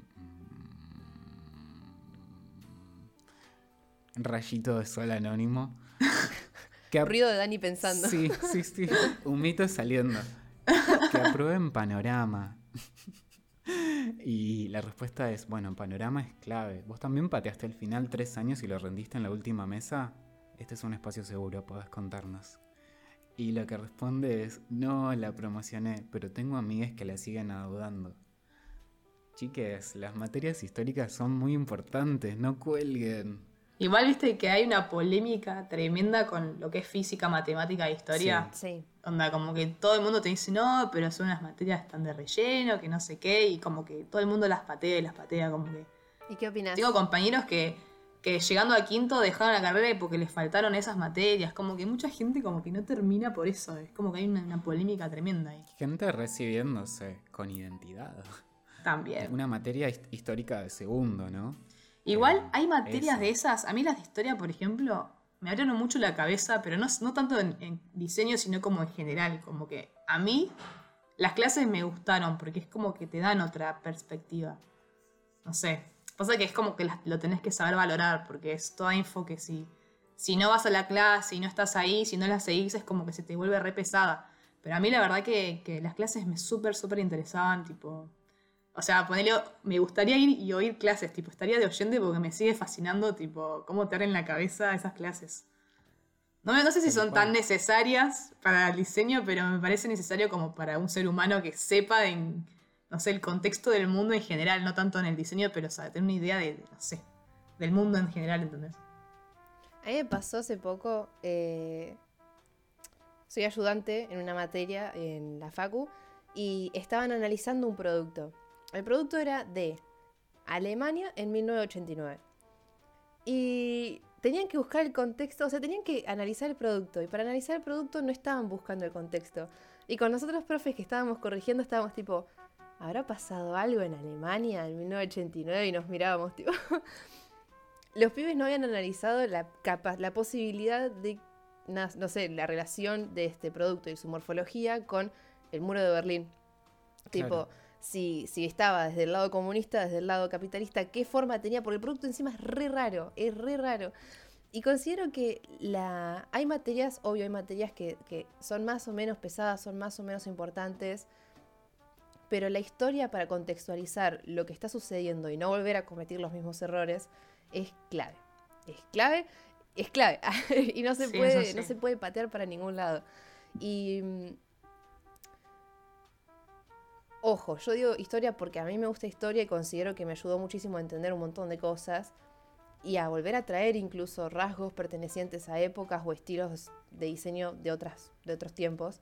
mm, rayito de sol anónimo. [LAUGHS] que Ruido de Dani pensando. Sí, sí, sí. Un mito saliendo. [LAUGHS] Que aprueben panorama. Y la respuesta es, bueno, panorama es clave. ¿Vos también pateaste el final tres años y lo rendiste en la última mesa? Este es un espacio seguro, podés contarnos. Y lo que responde es, no la promocioné, pero tengo amigas que la siguen adudando. Chiques, las materias históricas son muy importantes, no cuelguen. Igual viste que hay una polémica tremenda con lo que es física, matemática e historia. Sí. Onda, como que todo el mundo te dice, no, pero son unas materias tan de relleno, que no sé qué, y como que todo el mundo las patea y las patea, como que... ¿Y qué opinas? Tengo compañeros que, que llegando a quinto dejaron la carrera porque les faltaron esas materias, como que mucha gente como que no termina por eso, es como que hay una, una polémica tremenda ahí. Gente recibiéndose con identidad. También. Una materia hist- histórica de segundo, ¿no? Igual hay materias eso. de esas, a mí las de historia, por ejemplo, me abrieron mucho la cabeza, pero no, no tanto en, en diseño, sino como en general, como que a mí las clases me gustaron porque es como que te dan otra perspectiva. No sé, pasa que es como que las- lo tenés que saber valorar porque es toda info que si, si no vas a la clase y no estás ahí, si no la seguís, es como que se te vuelve re pesada. Pero a mí la verdad que, que las clases me súper, súper interesaban, tipo... O sea, ponerle, me gustaría ir y oír clases, tipo, estaría de oyente porque me sigue fascinando, tipo, cómo te en la cabeza esas clases. No, me- no sé si son tan necesarias para el diseño, pero me parece necesario como para un ser humano que sepa en, no sé, el contexto del mundo en general, no tanto en el diseño, pero o sea, tener una idea de, de, no sé, del mundo en general, ¿entendés? A mí me pasó hace poco, eh, soy ayudante en una materia en la Facu y estaban analizando un producto. El producto era de Alemania en 1989. Y tenían que buscar el contexto, o sea, tenían que analizar el producto. Y para analizar el producto no estaban buscando el contexto. Y con nosotros, profes que estábamos corrigiendo, estábamos tipo, ¿habrá pasado algo en Alemania en 1989? Y nos mirábamos, tipo. [LAUGHS] Los pibes no habían analizado la, la posibilidad de, no sé, la relación de este producto y su morfología con el muro de Berlín. Tipo, si, si estaba desde el lado comunista, desde el lado capitalista, qué forma tenía, porque el producto encima es re raro, es re raro. Y considero que la... hay materias, obvio, hay materias que, que son más o menos pesadas, son más o menos importantes, pero la historia para contextualizar lo que está sucediendo y no volver a cometer los mismos errores es clave. Es clave, es clave. [LAUGHS] y no se, puede, no se puede patear para ningún lado. Y mm, Ojo, yo digo historia porque a mí me gusta historia y considero que me ayudó muchísimo a entender un montón de cosas y a volver a traer incluso rasgos pertenecientes a épocas o estilos de diseño de, otras, de otros tiempos.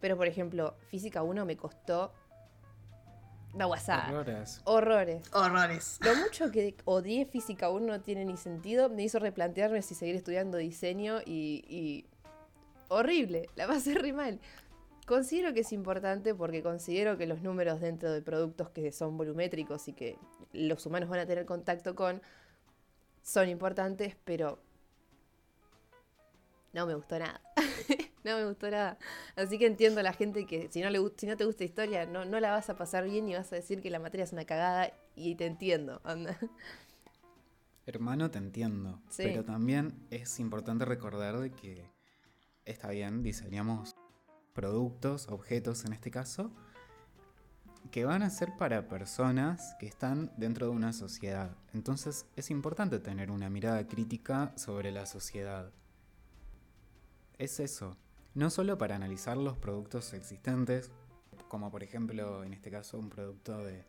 Pero, por ejemplo, Física 1 me costó la WhatsApp. Horrores. Horrores. Horrores. Lo mucho que odié Física 1 no tiene ni sentido. Me hizo replantearme si seguir estudiando diseño y... y... Horrible, la pasé re mal. Considero que es importante porque considero que los números dentro de productos que son volumétricos y que los humanos van a tener contacto con son importantes, pero no me gustó nada. [LAUGHS] no me gustó nada. Así que entiendo a la gente que si no, le, si no te gusta historia, no, no la vas a pasar bien y vas a decir que la materia es una cagada y te entiendo. Hermano, te entiendo. Pero también es importante recordar de que está bien, diseñamos productos, objetos en este caso, que van a ser para personas que están dentro de una sociedad. Entonces es importante tener una mirada crítica sobre la sociedad. Es eso, no solo para analizar los productos existentes, como por ejemplo en este caso un producto de,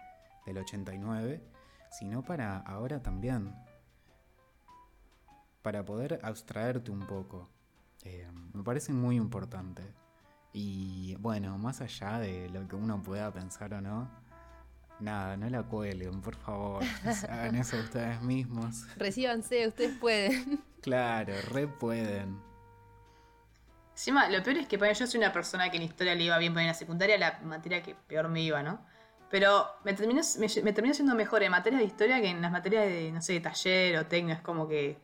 del 89, sino para ahora también, para poder abstraerte un poco. Eh, me parece muy importante. Y bueno, más allá de lo que uno pueda pensar o no, nada, no la cuelen, por favor. [LAUGHS] [LAUGHS] Hagan eso ustedes mismos. Recíbanse, ustedes pueden. [LAUGHS] Claro, re pueden. Encima, lo peor es que yo soy una persona que en historia le iba bien, pero en la secundaria la materia que peor me iba, ¿no? Pero me terminó, me, me siendo mejor en materia de historia que en las materias de, no sé, de taller o técnico. Es como que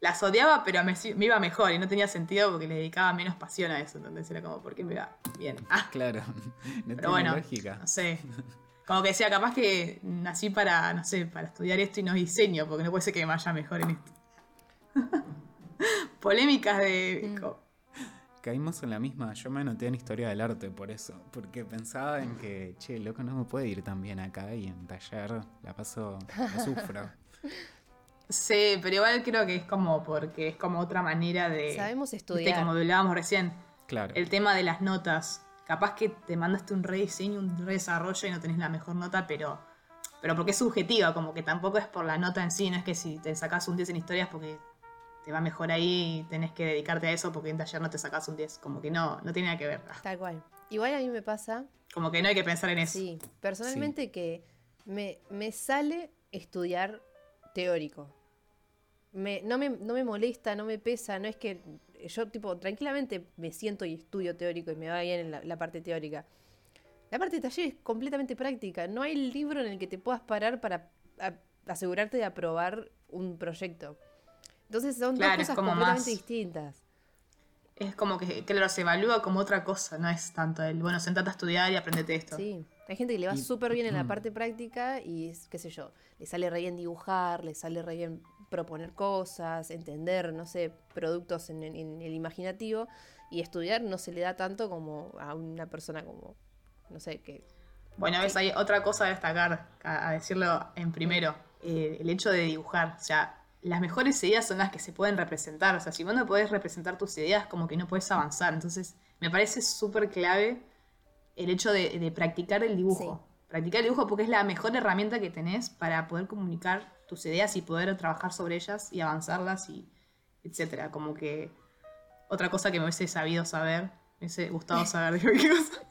las odiaba, pero me, iba mejor y no tenía sentido porque le dedicaba menos pasión a eso. Entonces era como, ¿por qué me iba bien? Ah. Claro, [LAUGHS] no pero bueno, No sé. Como que decía, capaz que nací para, no sé, para estudiar esto y no diseño, porque no puede ser que me vaya mejor en esto. [LAUGHS] Polémicas de. Mm. Caímos en la misma. Yo me anoté en historia del arte por eso. Porque pensaba en que, che, loco, no me puede ir tan bien acá y en taller la paso, la sufro. [LAUGHS] Sí, pero igual creo que es como porque es como otra manera de. Sabemos estudiar. como hablábamos recién. Claro. El tema de las notas. Capaz que te mandaste un rediseño, un redesarrollo y no tenés la mejor nota, pero. Pero porque es subjetiva, como que tampoco es por la nota en sí, no es que si te sacas un 10 en historias porque te va mejor ahí y tenés que dedicarte a eso porque en taller no te sacas un 10. Como que no, no tiene nada que ver. Tal cual. Igual a mí me pasa. Como que no hay que pensar en eso. Sí, personalmente que me, me sale estudiar teórico no, me, no me molesta, no me pesa, no es que yo tipo tranquilamente me siento y estudio teórico y me va bien en la, parte teórica. La parte de taller es completamente práctica. No hay libro en el que te puedas parar para asegurarte de aprobar un proyecto. Entonces son dos cosas completamente distintas. Es como que, claro, se evalúa como otra cosa, no es tanto el, bueno, sentate a estudiar y aprendete esto. Sí, hay gente que le va súper bien en la parte práctica y, qué sé yo, le sale re bien dibujar, le sale re bien proponer cosas, entender, no sé, productos en, el imaginativo y estudiar no se le da tanto como a una persona como, no sé, que... Bueno, ves, hay otra cosa a destacar, a, decirlo en primero, eh, el hecho de dibujar, o sea, las mejores ideas son las que se pueden representar, o sea, si vos no podés representar tus ideas, como que no puedes avanzar, entonces me parece súper clave el hecho de, practicar el dibujo. Practicar el dibujo porque es la mejor herramienta que tenés para poder comunicar tus ideas y poder trabajar sobre ellas y avanzarlas y etcétera. Como que otra cosa que me hubiese sabido saber, me hubiese gustado [LAUGHS] saber, qué cosa.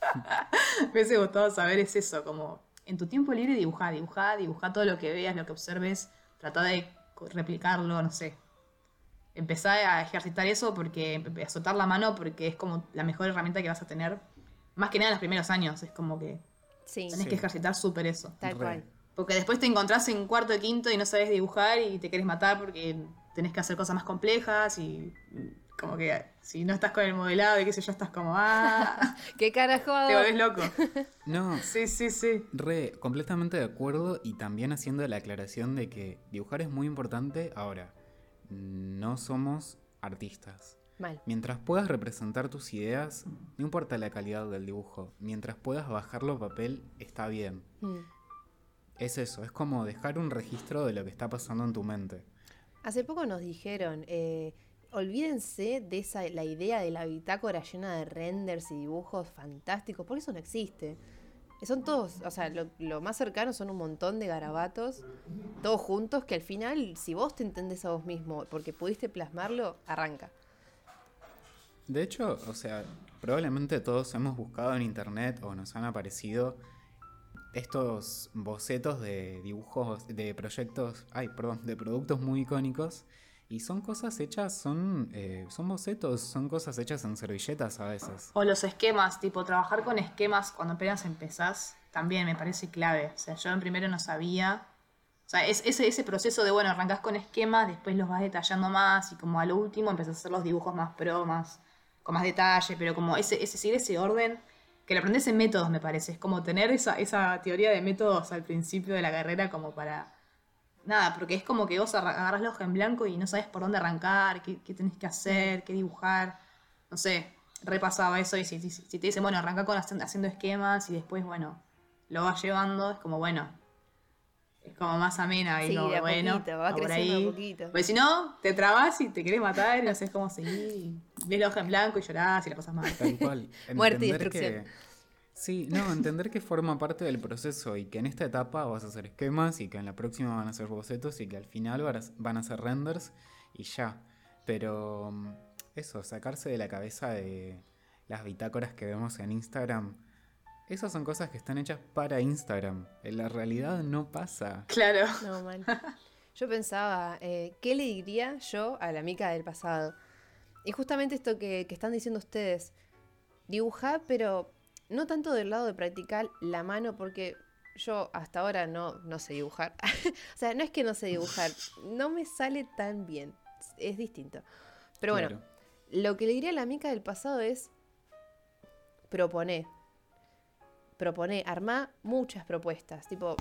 [LAUGHS] me hubiese gustado saber es eso, como en tu tiempo libre dibujar, dibujar, dibujar todo lo que veas, lo que observes, trata de replicarlo, no sé. Empezá a ejercitar eso porque, a soltar la mano porque es como la mejor herramienta que vas a tener. Más que nada en los primeros años, es como que Sí, tenés Sí. que ejercitar súper eso. tal cual. Porque después te encontrás en cuarto de quinto y no sabes dibujar y te querés matar porque tenés que hacer cosas más complejas y como que si no estás con el modelado y qué sé yo, estás como, ah, [LAUGHS] ¿Qué carajo te volvés loco. [LAUGHS] No, Sí, sí, sí. Re, completamente de acuerdo y también haciendo la aclaración de que dibujar es muy importante. Ahora, no somos artistas. Mal. Mientras puedas representar tus ideas, no importa la calidad del dibujo, mientras puedas bajarlo a papel, está bien. Mm. Es eso, es como dejar un registro de lo que está pasando en tu mente. Hace poco nos dijeron, eh, olvídense de esa, la idea de la bitácora llena de renders y dibujos fantásticos, porque eso no existe. Son todos, o sea, lo, lo más cercano son un montón de garabatos, todos juntos, que al final, si vos te entendés a vos mismo, porque pudiste plasmarlo, arranca. De hecho, o sea, probablemente todos hemos buscado en internet o nos han aparecido estos bocetos de dibujos, de proyectos, ay, perdón, de productos muy icónicos. Y son cosas hechas, son, eh, son bocetos, son cosas hechas en servilletas a veces. O los esquemas, tipo trabajar con esquemas cuando apenas empezás, también me parece clave. O sea, yo en primero no sabía. O sea, es ese, ese proceso de, bueno, arrancás con esquemas, después los vas detallando más y como a lo último empezás a hacer los dibujos más pro, más, con más detalle, pero como ese, ese seguir ese orden, que lo aprendes en métodos, me parece. Es como tener esa, esa teoría de métodos al principio de la carrera como para... Nada, porque es como que vos agarrás la hoja en blanco y no sabes por dónde arrancar, qué, qué tenés que hacer, qué dibujar. No sé, repasaba eso y si, si- te dicen, bueno, arranca con haci- haciendo esquemas y después, bueno, lo vas llevando, es como, bueno, como más amena y Sí, como, de a bueno, poquito, por ahí. a poquito. Porque si no, te trabas y te querés matar y no sabes cómo seguir. ves la hoja en blanco y llorás y la pasas mal. Tal cual. [LAUGHS] Muerte y Entender destrucción. que- Sí, no, entender que forma parte del proceso y que en esta etapa vas a hacer esquemas y que en la próxima van a ser bocetos y que al final van a- ser renders y ya. Pero mm, eso, sacarse de la cabeza de las bitácoras que vemos en Instagram, esas son cosas que están hechas para Instagram. En la realidad no pasa. Claro. No, mal. Yo pensaba, eh, ¿qué le diría yo a la mica del pasado? Y justamente esto que, que están diciendo ustedes, dibujar, pero no tanto del lado de practicar la mano, porque yo hasta ahora no, no sé dibujar. [LAUGHS] o sea, no es que no sé dibujar, no me sale tan bien, es distinto. Pero bueno, Claro. lo que le diría a la mica del pasado es proponer. Proponé, armá muchas propuestas. Tipo,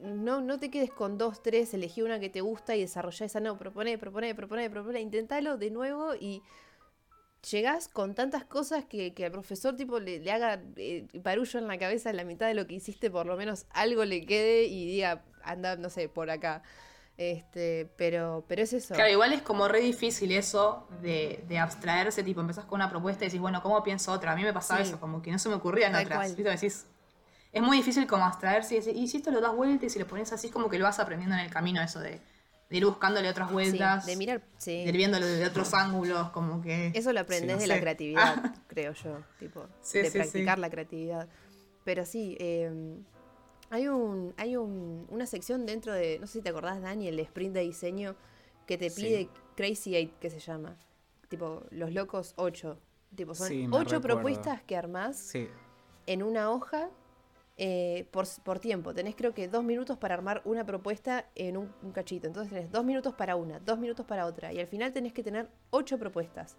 no, no te quedes con dos, tres, elegí una que te gusta y desarrollá esa. No, proponé, proponé, proponé, proponé. Intentalo de nuevo y llegás con tantas cosas que, que al profesor tipo le, le haga eh, barullo en la cabeza en la mitad de lo que hiciste, por lo menos algo le quede y diga, anda, no sé, por acá. Este, pero, pero es eso. Claro, igual es como re difícil eso de, de abstraerse, tipo, empezás con una propuesta y decís, bueno, ¿cómo pienso otra? A mí me pasaba Sí. eso, como que no se me ocurrían Tal otras. cual. ¿viste? Decís, es muy difícil como abstraerse y decir, y si esto lo das vueltas y si lo pones así, es como que lo vas aprendiendo en el camino, eso de, de ir buscándole otras Sí, vueltas, de mirar, sí. de ir viéndolo desde otros ángulos, como que... Eso lo aprendes no de sé. la creatividad, [LAUGHS] creo yo, tipo, Sí, de sí, practicar sí. la creatividad. Pero sí, eh, hay un, hay un, una sección dentro de, no sé si te acordás, Dani, el sprint de diseño que te Sí. pide Crazy Eight, que se llama, tipo, los locos 8. Tipo, son Sí, me ocho recuerdo. propuestas que armás Sí, en una hoja eh, por, por tiempo. Tenés creo que dos minutos para armar una propuesta en un, cachito. Entonces tenés dos minutos para una, dos minutos para otra. Y al final tenés que tener ocho propuestas.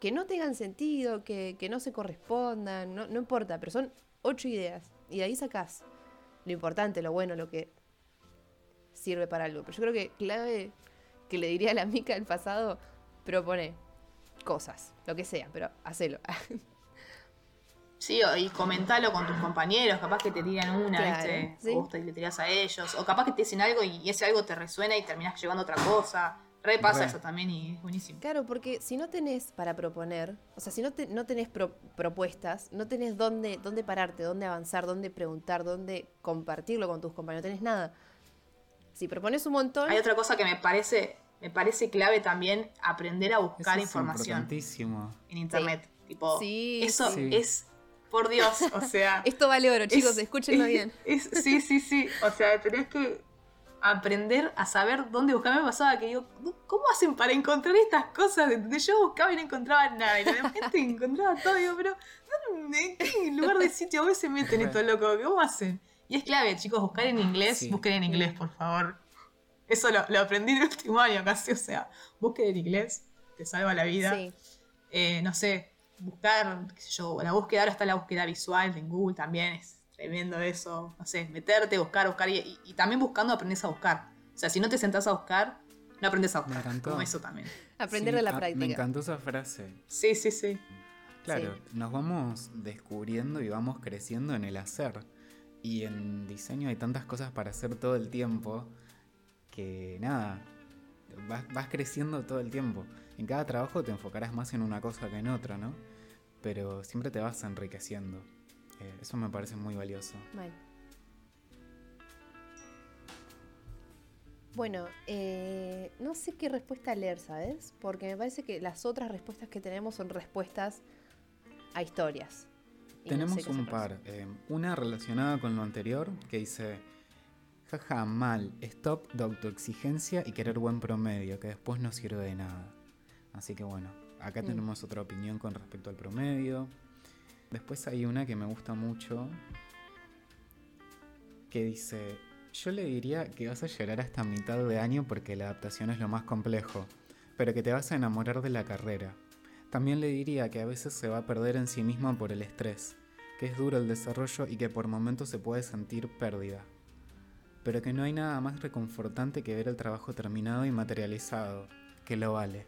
Que no tengan sentido, que, que no se correspondan, no, no importa, pero son ocho ideas. Y de ahí sacás lo importante, lo bueno, lo que sirve para algo. Pero yo creo que clave que le diría a la mica del pasado, propone cosas, lo que sea, pero hacelo. [LAUGHS] Sí, y comentalo con tus compañeros, capaz que te tiran una, Claro, ¿viste? sí. Vos te le tirás a ellos, o capaz que te dicen algo y ese algo te resuena y terminás llevando otra cosa. Repasa Re. eso también y es buenísimo. Claro, porque si no tenés para proponer, o sea, si no, te- no tenés pro- propuestas, no tenés dónde, dónde pararte, dónde avanzar, dónde preguntar, dónde compartirlo con tus compañeros, no tenés nada. Si propones un montón, Hay otra cosa que me parece, me parece clave también, aprender a eso buscar es información importantísimo. en internet. Tipo, Sí, eso sí. es, por Dios, o sea... esto vale oro, chicos, es- escúchenlo es- bien. es- sí, sí, sí. O sea, tenés que aprender a saber dónde buscar. Me pasaba que digo, ¿cómo hacen para encontrar estas cosas? Yo buscaba y no encontraba nada. Y la gente encontraba todo. Digo, pero ¿en qué lugar de sitio a veces se meten estos locos? ¿Cómo hacen? Y es clave, chicos, buscar en inglés. Sí. Busquen en inglés, por favor. Eso lo, lo aprendí en el último año casi. O sea, busquen en inglés. Te salva la vida. Sí. Eh, no sé, buscar, qué sé yo, la búsqueda, ahora está la búsqueda visual en Google también, es tremendo eso, no sé, meterte, buscar, buscar, y, y- y también buscando aprendes a buscar. O sea, si no te sentás a buscar, no aprendes a Me buscar, encantó. como eso también. Aprender Sí, de la ah, Me práctica. encantó esa frase. Sí, sí, sí. Claro, nos vamos descubriendo y vamos creciendo en el hacer. Y en diseño hay tantas cosas para hacer todo el tiempo que nada, vas, vas creciendo todo el tiempo. En cada trabajo te enfocarás más en una cosa que en otra, ¿no? Pero siempre te vas enriqueciendo. Eh, eso me parece muy valioso. Mal. Bueno, eh, no sé qué respuesta leer, ¿sabes? Porque me parece que las otras respuestas que tenemos son respuestas a historias. No Tenemos sé un par. eh, una relacionada con lo anterior que dice, jaja, mal, stop de autoexigencia y querer buen promedio, que después no sirve de nada. Así que bueno, acá Mm. tenemos otra opinión con respecto al promedio. Después hay una que me gusta mucho, que dice, yo le diría que vas a llorar hasta mitad de año porque la adaptación es lo más complejo, pero que te vas a enamorar de la carrera. También le diría que a veces se va a perder en sí misma por el estrés, que es duro el desarrollo y que por momentos se puede sentir pérdida, pero que no hay nada más reconfortante que ver el trabajo terminado y materializado, que lo vale.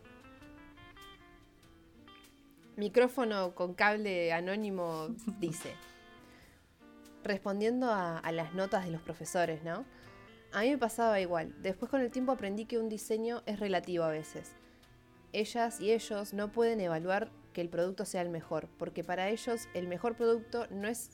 Micrófono con cable anónimo dice, respondiendo a, las notas de los profesores, ¿no? A mí me pasaba igual. Después con el tiempo aprendí que un diseño es relativo a veces. Ellas y ellos no pueden evaluar que el producto sea el mejor, porque para ellos el mejor producto no es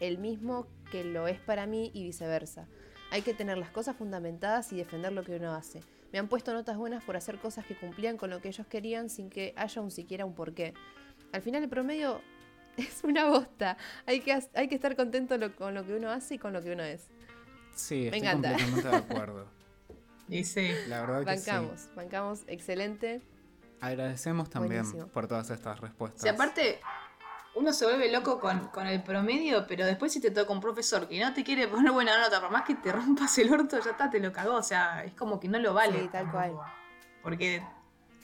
el mismo que lo es para mí y viceversa. Hay que tener las cosas fundamentadas y defender lo que uno hace. Me han puesto notas buenas por hacer cosas que cumplían con lo que ellos querían sin que haya un siquiera un porqué. Al final el promedio [LAUGHS] es una bosta. Hay que, hay que estar contento lo- con lo que uno hace y con lo que uno es. Sí, Me estoy encanta. completamente de acuerdo. [LAUGHS] Dice, La verdad que sí. Bancamos, bancamos, excelente. Agradecemos también Buenísimo. por todas estas respuestas. si aparte uno se vuelve loco con, con el promedio, pero después si te toca un profesor que no te quiere poner buena nota, por más que te [LAUGHS] rompas el orto, ya está, te lo cagó. O sea, es como que no lo vale. Sí, tal cual. Porque,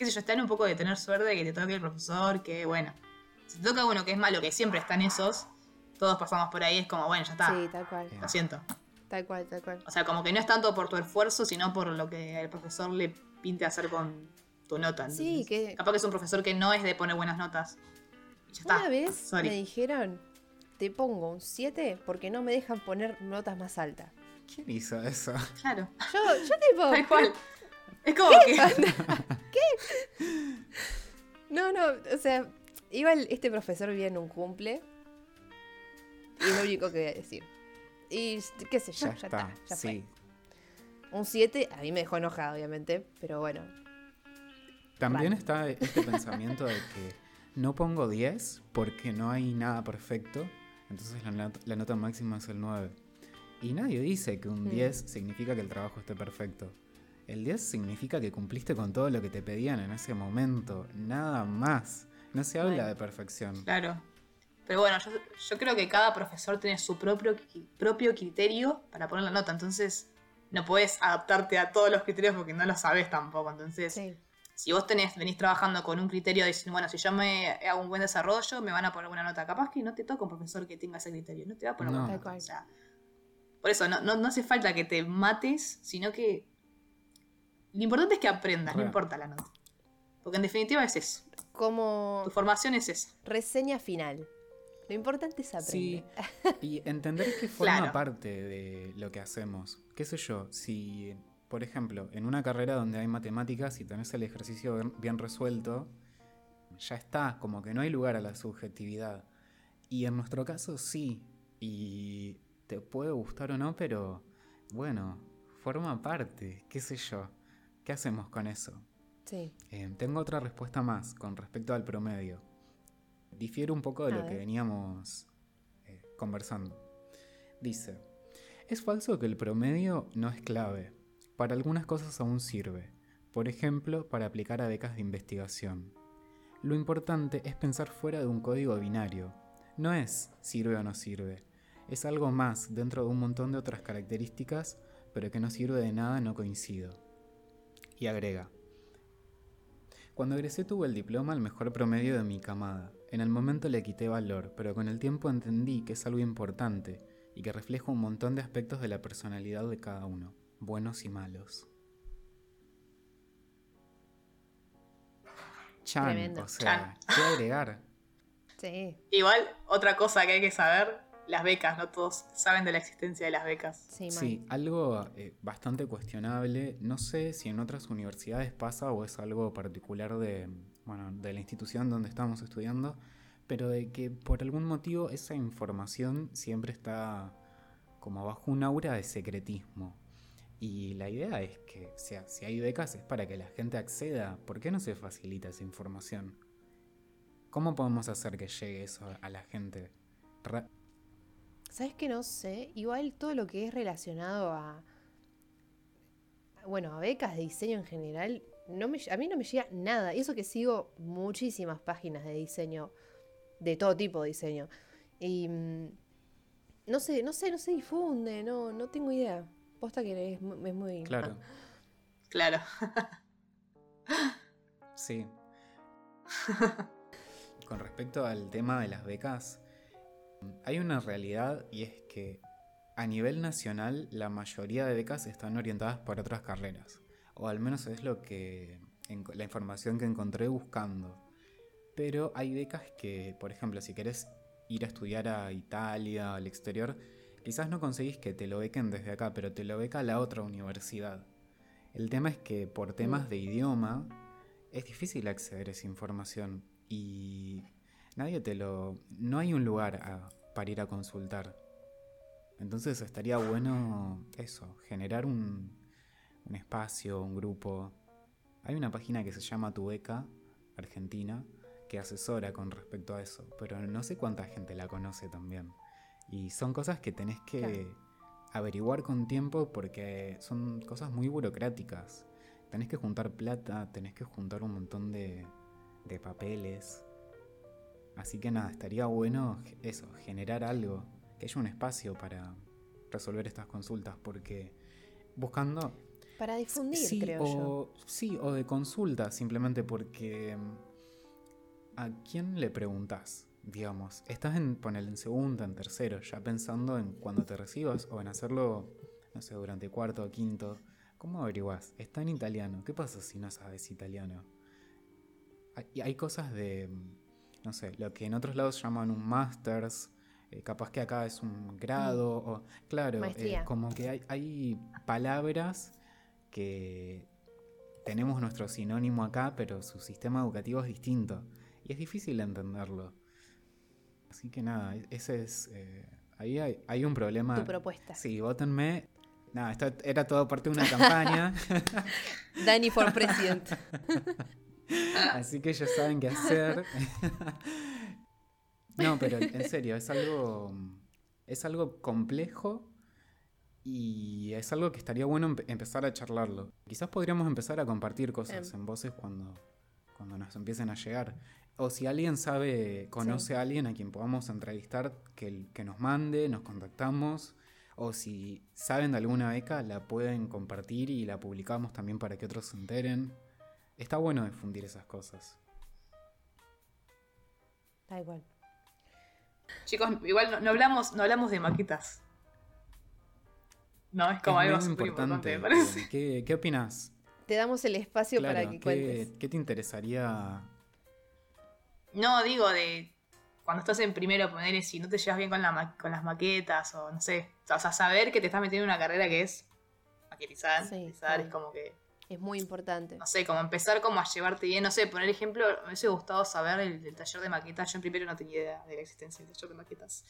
qué sé yo, está en un poco de tener suerte de que te toque el profesor, que bueno. Si te toca uno que es malo, que siempre están esos, todos pasamos por ahí, es como, bueno, ya está. Sí, tal cual. Lo siento. Tal cual, tal cual. O sea, como que no es tanto por tu esfuerzo, sino por lo que el profesor le pinte hacer con tu nota. Sí, que Capaz que es un profesor que no es de poner buenas notas. Y ya está. una vez Sorry. me dijeron, te pongo un 7 porque no me dejan poner notas más altas. ¿Quién hizo eso? Claro. Yo, yo tipo... [LAUGHS] Tal cual. Es como que. [LAUGHS] [LAUGHS] No, no, o sea, iba el- este profesor vivía en un cumple. Y es lo único que voy a decir. Y qué sé yo, Ya, ya, está, está, ya sí. fue. Un 7, a mí me dejó enojado, obviamente, pero bueno. También está este pensamiento de que no pongo 10 porque no hay nada perfecto, entonces la, not- la nota máxima es el 9. Y nadie dice que un Mm. 10 significa que el trabajo esté perfecto. El 10 significa que cumpliste con todo lo que te pedían en ese momento, nada más. No se habla Bueno. de perfección. Claro. Pero bueno, yo, yo creo que cada profesor tiene su propio, propio criterio para poner la nota. Entonces, no puedes adaptarte a todos los criterios porque no lo sabes tampoco. Entonces, Sí. si vos tenés, venís trabajando con un criterio diciendo, bueno, si yo me hago un buen desarrollo, me van a poner buena nota. Capaz que no te toca un profesor que tenga ese criterio, no te va a poner No. Tal nota. O sea, por eso, no, no, no hace falta que te mates, sino que lo importante es que aprendas, no importa la nota. Porque en definitiva es eso. Como Tu formación es esa. reseña final. Lo importante es aprender. Sí, [LAUGHS] y entender que forma Claro. parte de lo que hacemos. ¿Qué sé yo? Si, por ejemplo, en una carrera donde hay matemáticas y tenés el ejercicio bien resuelto, ya está, como que no hay lugar a la subjetividad. Y en nuestro caso sí, y te puede gustar o no, pero bueno, forma parte, qué sé yo. ¿Qué hacemos con eso? Sí. Eh, tengo otra respuesta más con respecto al promedio. Difiere un poco de A lo ver. que veníamos eh, conversando. Dice, es falso que el promedio no es clave. para algunas cosas aún sirve, por ejemplo, para aplicar a becas de investigación. Lo importante es pensar fuera de un código binario. No es sirve o no sirve, es algo más dentro de un montón de otras características, pero que no sirve de nada, no coincido. Y agrega, cuando egresé tuve el diploma al mejor promedio de mi camada. En el momento le quité valor, pero con el tiempo entendí que es algo importante y que refleja un montón de aspectos de la personalidad de cada uno, buenos y malos. Chan, Tremendo. o sea, ¿qué agregar? Sí, Igual, otra cosa que hay que saber, las becas, no todos saben de la existencia de las becas. sí, algo eh, bastante cuestionable. No sé si en otras universidades pasa o es algo particular de, bueno, de la institución donde estamos estudiando, pero de que por algún motivo esa información siempre está como bajo un aura de secretismo. Y la idea es que, o sea, si hay becas es para que la gente acceda. ¿Por qué no se facilita esa información? ¿Cómo podemos hacer que llegue eso a la gente? ¿Sabes que no sé? Igual todo lo que es relacionado a. Bueno, a becas de diseño en general, no me, a mí no me llega nada. Y eso que sigo muchísimas páginas de diseño, de todo tipo de diseño. Y. mm, No sé, no sé, no se difunde, no, no tengo idea. Posta que es, es muy. Claro, Claro. sí. Con respecto al tema de las becas, hay una realidad y es que a nivel nacional la mayoría de becas están orientadas para otras carreras, o al menos es lo que en- la información que encontré buscando. Pero hay becas que, por ejemplo, si querés ir a estudiar a Italia, al exterior, quizás no conseguís que te lo bequen desde acá, pero te lo beca la otra universidad. El tema es que por temas de idioma es difícil acceder a esa información y nadie te lo... No hay un lugar a- para ir a consultar. Entonces estaría bueno eso, generar un, un espacio, un grupo. Hay una página que se llama Tu Beca, Argentina, que asesora con respecto a eso, pero no sé cuánta gente la conoce también. Y son cosas que tenés que Claro. averiguar con tiempo porque son cosas muy burocráticas. Tenés que juntar plata, tenés que juntar un montón de, de papeles. Así que nada, estaría bueno eso, generar algo, que haya un espacio para resolver estas consultas, porque buscando... Para difundir, sí, creo yo. o, Sí, o de consulta, simplemente porque... ¿A quién le preguntas? Digamos, estás en poner en segundo, en tercero, ya pensando en cuando te recibas o en hacerlo, no sé, durante cuarto o quinto. ¿Cómo averiguás? Está en italiano. ¿Qué pasa si no sabes italiano? Hay, hay cosas de, no sé, lo que en otros lados llaman un masters, eh, capaz que acá es un grado, o claro, eh, como que hay, hay palabras que tenemos nuestro sinónimo acá, pero su sistema educativo es distinto. Y es difícil entenderlo. Así que nada, e- ese es. eh, ahí hay, hay un problema. Tu propuesta. Sí, votenme. Nada, esto era todo parte de una campaña. [LAUGHS] Dani for President. [LAUGHS] Así que ya saben qué hacer. [LAUGHS] no, pero en serio, es algo. Es algo complejo. Y es algo que estaría bueno empe- empezar a charlarlo. Quizás podríamos empezar a compartir cosas Em. en voces cuando, cuando nos empiecen a llegar. O si alguien sabe, conoce a alguien a quien podamos entrevistar, que, que nos mande, nos contactamos. O si saben de alguna beca, la pueden compartir y la publicamos también para que otros se enteren. Está bueno difundir esas cosas. Da igual. Chicos, igual no, no hablamos, no hablamos de maquetas. No, es como Es algo muy súper importante, me eh, parece. ¿Qué, qué opinas? Te damos el espacio para Claro, que ¿qué, cuentes. qué te interesaría? No, digo de cuando estás en primero, poner si no te llevas bien con, la ma- con las maquetas o no sé. O sea, saber que te estás metiendo en una carrera que es maquetizar. Sí, maquetizar, obvio. es como que, Es muy importante. no sé, como empezar como a llevarte bien. No sé, poner ejemplo, me hubiese gustado saber el, taller de maquetas. Yo en primero no tenía idea de la existencia del taller de maquetas.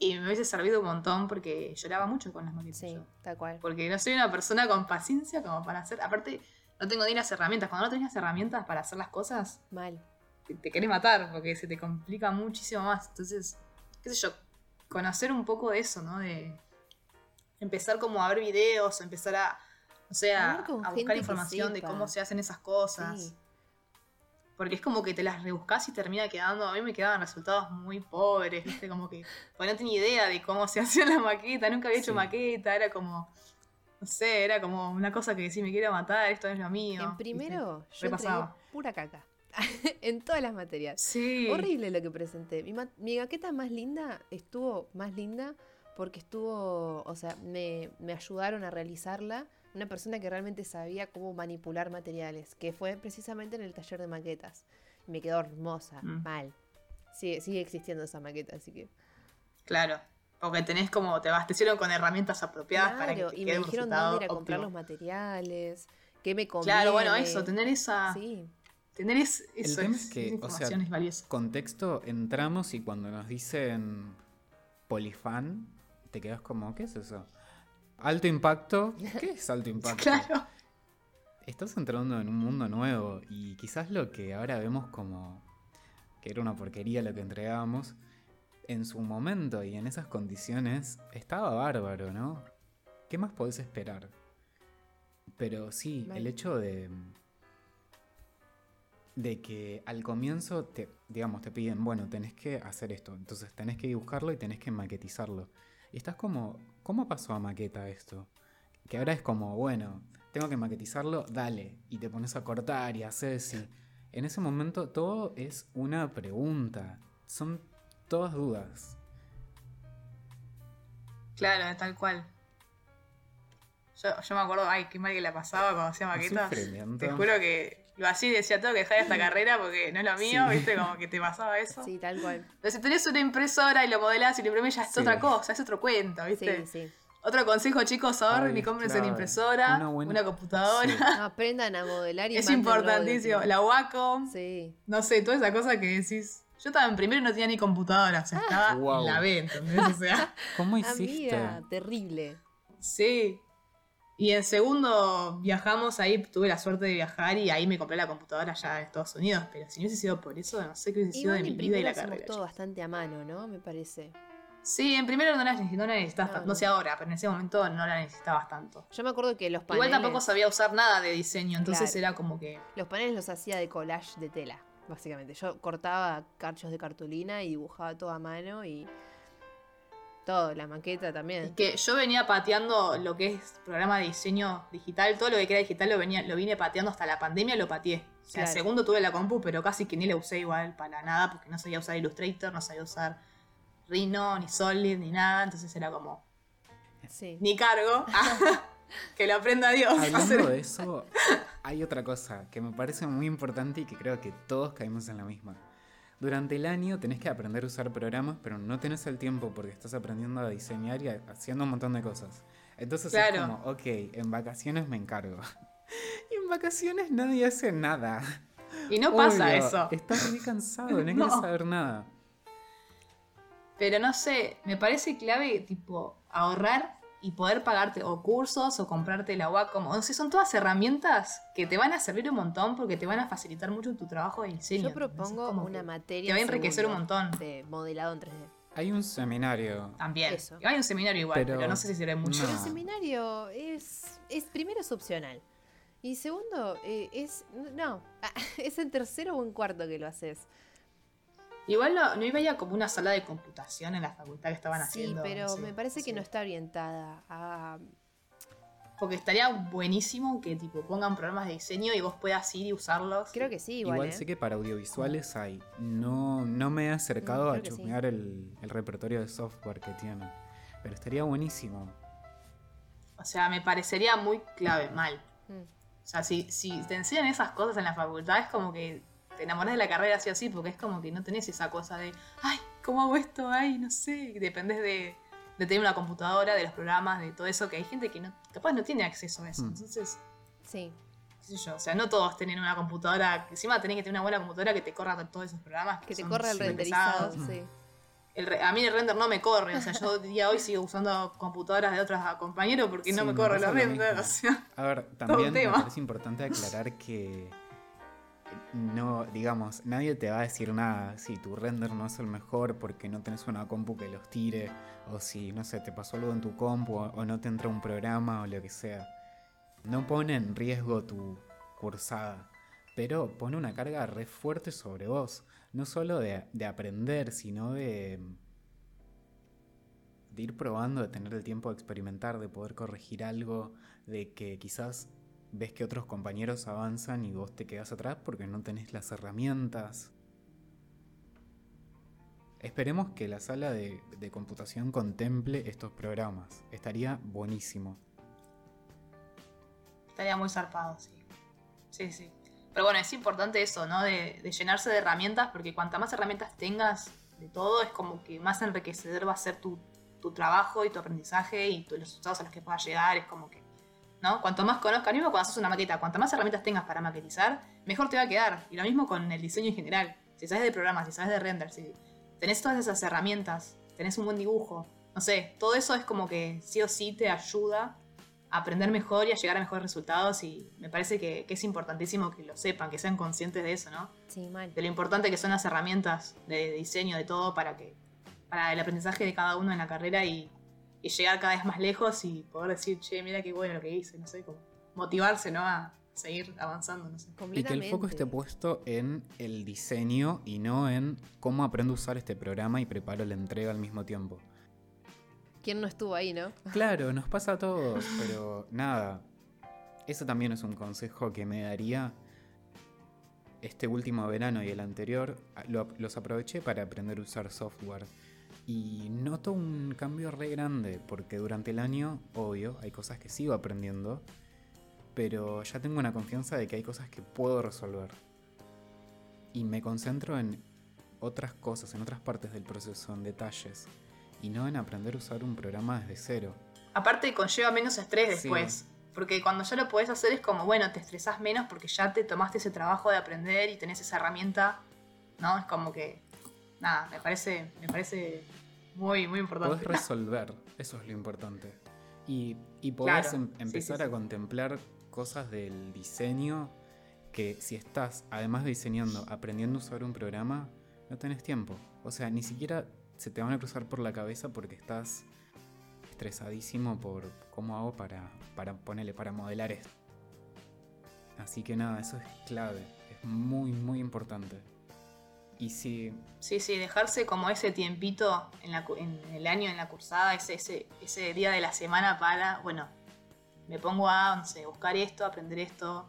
Y me hubiese servido un montón porque lloraba mucho con las maquetas. Sí, yo. tal cual. Porque no soy una persona con paciencia como para hacer. Aparte, no tengo ni las herramientas. Cuando no tenés las herramientas para hacer las cosas, Mal. te, te querés matar porque se te complica muchísimo más. Entonces, qué sé yo, conocer un poco de eso, ¿no? De empezar como a ver videos, empezar a, O sea, a buscar información de cómo se hacen esas cosas. Sí. Porque es como que te las rebuscas y termina quedando. A mí me quedaban resultados muy pobres, ¿viste? Como que. Porque no tenía idea de cómo se [LAUGHS] hacía la maqueta, nunca había hecho Sí. maqueta, era como. No sé, era como una cosa que sí me quiero matar, esto es lo mío. En ¿viste? primero, yo Repasaba. entregué pura caca. [LAUGHS] en todas las materias. Sí. Horrible lo que presenté. Mi, ma- mi maqueta más linda estuvo más linda porque estuvo, o sea, me, me ayudaron a realizarla una persona que realmente sabía cómo manipular materiales, que fue precisamente en el taller de maquetas. Me quedó hermosa, Mm. mal. Sigue, sigue existiendo esa maqueta, así que... Claro. Porque tenés como. Te abastecieron con herramientas apropiadas para que Claro, te y quede me dijeron dónde ir a comprar óptimo. los materiales, qué me conviene. Claro, bueno, eso, tener esa. Sí, Tener es, eso tema es, es que, esa o sea, valiosa. Contexto, entramos y cuando nos dicen polifan, te quedas como, ¿qué es eso? Alto impacto, [LAUGHS] ¿qué es alto impacto? Claro. Estás entrando en un mundo nuevo y quizás lo que ahora vemos como que era una porquería lo que entregábamos, en su momento y en esas condiciones estaba bárbaro, ¿no? ¿Qué más podés esperar? Pero sí, el hecho de de que al comienzo te, digamos, te piden, bueno, tenés que hacer esto, entonces tenés que dibujarlo y tenés que maquetizarlo. Y estás como, ¿cómo pasó a maqueta esto? Que ahora es como, bueno, tengo que maquetizarlo, dale, y te pones a cortar y haces y... En ese momento todo es una pregunta, son todas dudas. Claro, tal cual. Yo, yo me acuerdo, ay, qué mal que la pasaba cuando hacía maquetas. Te juro que lo hacía y decía, tengo que dejar esta [LAUGHS] carrera porque no es lo mío, Sí. ¿viste? Como que te pasaba eso. sí, tal cual. Pero si tenés una impresora y lo modelás y lo imprimís, ya es Sí. otra cosa, es otro cuento, ¿viste? Sí, sí. Otro consejo, chicos, ahorren y cómprense una claro. impresora, Una una, buena- computadora. Sí. No, aprendan a modelar y Es importantísimo. La Wacom, Sí. no sé, toda esa cosa que decís. Yo estaba en primero y no tenía ni computadora, o sea, estaba Wow. en la B, ¿entendés? O sea, [LAUGHS] ¿Cómo hiciste? Amiga, terrible. sí. Y en segundo viajamos, ahí tuve la suerte de viajar y ahí me compré la computadora ya en Estados Unidos. Pero si no hubiese sido por eso, no sé qué hubiese sido de mi vida y la carrera. todo bastante a mano, ¿no? Me parece. Sí, en primero no la no la necesitabas No, tanto. no. No sé ahora, pero en ese momento no la necesitabas tanto. Yo me acuerdo que los paneles... Igual tampoco sabía usar nada de diseño, entonces Claro. era como que. Los paneles los hacía de collage de tela, básicamente. Yo cortaba carchos de cartulina y dibujaba todo a mano y... Todo, la maqueta Es también. que yo venía pateando lo que es programa de diseño digital, todo lo que era digital lo venía, lo vine pateando hasta la pandemia, lo pateé. O sea, Claro. segundo tuve la compu, pero casi que ni la usé igual para nada, porque no sabía usar Illustrator, no sabía usar Rhino, ni Solid, ni nada, entonces era como, Sí. ni cargo, [LAUGHS] que lo aprenda Dios. Hablando [LAUGHS] de eso, hay otra cosa que me parece muy importante y que creo que todos caímos en la misma. Durante el año tenés que aprender a usar programas, pero no tenés el tiempo porque estás aprendiendo a diseñar y a- haciendo un montón de cosas. Entonces es como, ok, en vacaciones me encargo. [LAUGHS] Y en vacaciones nadie hace nada. Y no pasa eso. Estás muy cansado, [LAUGHS] no, No. quieres saber nada. Pero no sé, me parece clave, tipo, ahorrar y poder pagarte o cursos o comprarte la Wacom. O sé, son todas herramientas que te van a servir un montón porque te van a facilitar mucho tu trabajo de diseño. Yo propongo como una materia Te va a en enriquecer un montón. de modelado en 3D. Hay un seminario. También. Eso. Hay un seminario igual, pero, Pero- no sé si sirve mucho. No. El seminario es, es primero es opcional. Y segundo, eh, es. No, [LAUGHS] es en tercero o en cuarto que lo haces. Igual no, no iba como una sala de computación en la facultad que estaban Sí, haciendo. pero no sé, me parece que no está orientada a. Porque estaría buenísimo que tipo pongan programas de diseño y vos puedas ir y usarlos. Creo que sí, igual. Igual, ¿eh? sé que para audiovisuales hay. No, no me he acercado a sí. chusmear el, el repertorio de software que tienen. Pero estaría buenísimo. O sea, me parecería muy clave, mal. Mm. O sea, si, si te enseñan esas cosas en la facultad, es como que te enamoras de la carrera así o así, porque es como que no tenés esa cosa de, ay, ¿cómo hago esto? Ay, no sé. Y dependés de, de tener una computadora, de los programas, de todo eso, que hay gente que no, capaz no tiene acceso a eso. Mm. Entonces, Sí. qué sé yo, o sea, no todos tienen una computadora, encima tenés que tener una buena computadora que te corra todos esos programas. Que te son corra el renderizado. pesados. Sí. El re- a mí el render no me corre, o sea, yo día hoy sigo usando computadoras de otros compañeros porque no Sí, me me corre los lo renders, mismo. o sea. A ver, también me parece importante aclarar que no, digamos, nadie te va a decir nada si tu render no es el mejor porque no tenés una compu que los tire, o si, no sé, te pasó algo en tu compu o, no te entra un programa o lo que sea. no pone en riesgo tu cursada, pero pone una carga re fuerte sobre vos. No solo de, de aprender, sino de, de ir probando, de tener el tiempo de experimentar, de poder corregir algo, de que quizás ves que otros compañeros avanzan y vos te quedas atrás porque no tenés las herramientas. Esperemos que la sala de, computación contemple estos programas. Estaría buenísimo. Estaría muy zarpado, sí. Sí, sí. Pero bueno, es importante eso, ¿no? De, llenarse de herramientas, porque cuanta más herramientas tengas de todo, es como que más enriquecedor va a ser tu, trabajo y tu aprendizaje y los resultados a los que puedas llegar. Es como que, ¿no? Cuanto más conozcas, mismo cuando haces una maqueta, cuanto más herramientas tengas para maquetizar, mejor te va a quedar. Y lo mismo con el diseño en general. Si sabes de programas, si sabes de render, si tenés todas esas herramientas, tenés un buen dibujo, no sé, todo eso es como que sí o sí te ayuda a aprender mejor y a llegar a mejores resultados y me parece que, que es importantísimo que lo sepan, que sean conscientes de eso, ¿no? Sí, mal. De lo importante que son las herramientas de diseño, de todo, para que para el aprendizaje de cada uno en la carrera y, y llegar cada vez más lejos y poder decir, che, mira qué bueno lo que hice, no sé, como motivarse, ¿no? A seguir avanzando, no sé. Y que el foco esté puesto en el diseño y no en cómo aprendo a usar este programa y preparo la entrega al mismo tiempo. ¿Quién no estuvo ahí, no? Claro, [LAUGHS] nos pasa a todos, pero nada. Eso también es un consejo que me daría. Este último verano y el anterior lo- los aproveché para aprender a usar software. Y noto un cambio re grande, porque durante el año, obvio, hay cosas que sigo aprendiendo, pero ya tengo una confianza de que hay cosas que puedo resolver. Y me concentro en otras cosas, en otras partes del proceso, en detalles, y no en aprender a usar un programa desde cero. Aparte conlleva menos estrés Sí. después. Porque cuando ya lo podés hacer es como, bueno, te estresás menos porque ya te tomaste ese trabajo de aprender y tenés esa herramienta, ¿no? Es como que, nada, me parece, me parece muy, muy importante. Podés resolver, eso es lo importante. Y, y podés Claro, em- empezar sí, a contemplar cosas del diseño que si estás, además de diseñando, aprendiendo a usar un programa, no tenés tiempo. O sea, ni siquiera se te van a cruzar por la cabeza porque estás estresadísimo por cómo hago para, para ponerle, para modelar esto. Así que nada, eso es clave, es muy, muy importante. Y si Sí, sí, dejarse como ese tiempito en, la en el año, en la cursada, ese, ese, ese día de la semana para, bueno, me pongo a, no sé, buscar esto, aprender esto,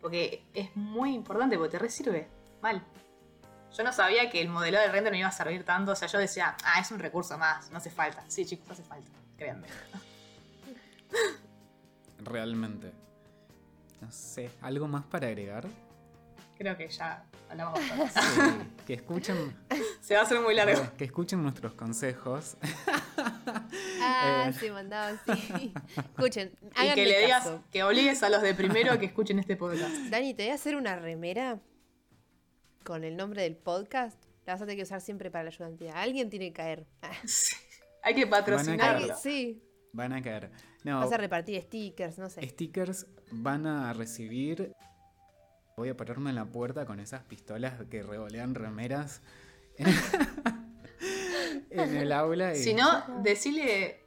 porque es muy importante, porque te resirve, mal. Yo no sabía que el modelo de render me iba a servir tanto, o sea, yo decía, ah, es un recurso más, no hace falta. Sí, chicos, hace falta, créanme. [LAUGHS] realmente, no sé, ¿algo más para agregar? Creo que ya hablamos [LAUGHS] bastante. Sí, que escuchen, Se va a hacer muy largo. que escuchen nuestros consejos. [LAUGHS] Ah, Eh. se mandaba así. Escuchen, Y que le digas, caso. que obligues a los de primero a que escuchen este podcast. Dani, te voy a hacer una remera con el nombre del podcast. La vas a tener que usar siempre para la ayudantía. Alguien tiene que caer. Ah, Hay que patrocinarlo. sí. Van a caer. No, Vas a repartir stickers, no sé. stickers van a recibir. Voy a pararme en la puerta con esas pistolas que revolean remeras [LAUGHS] en, el aula. y- Si no, decile,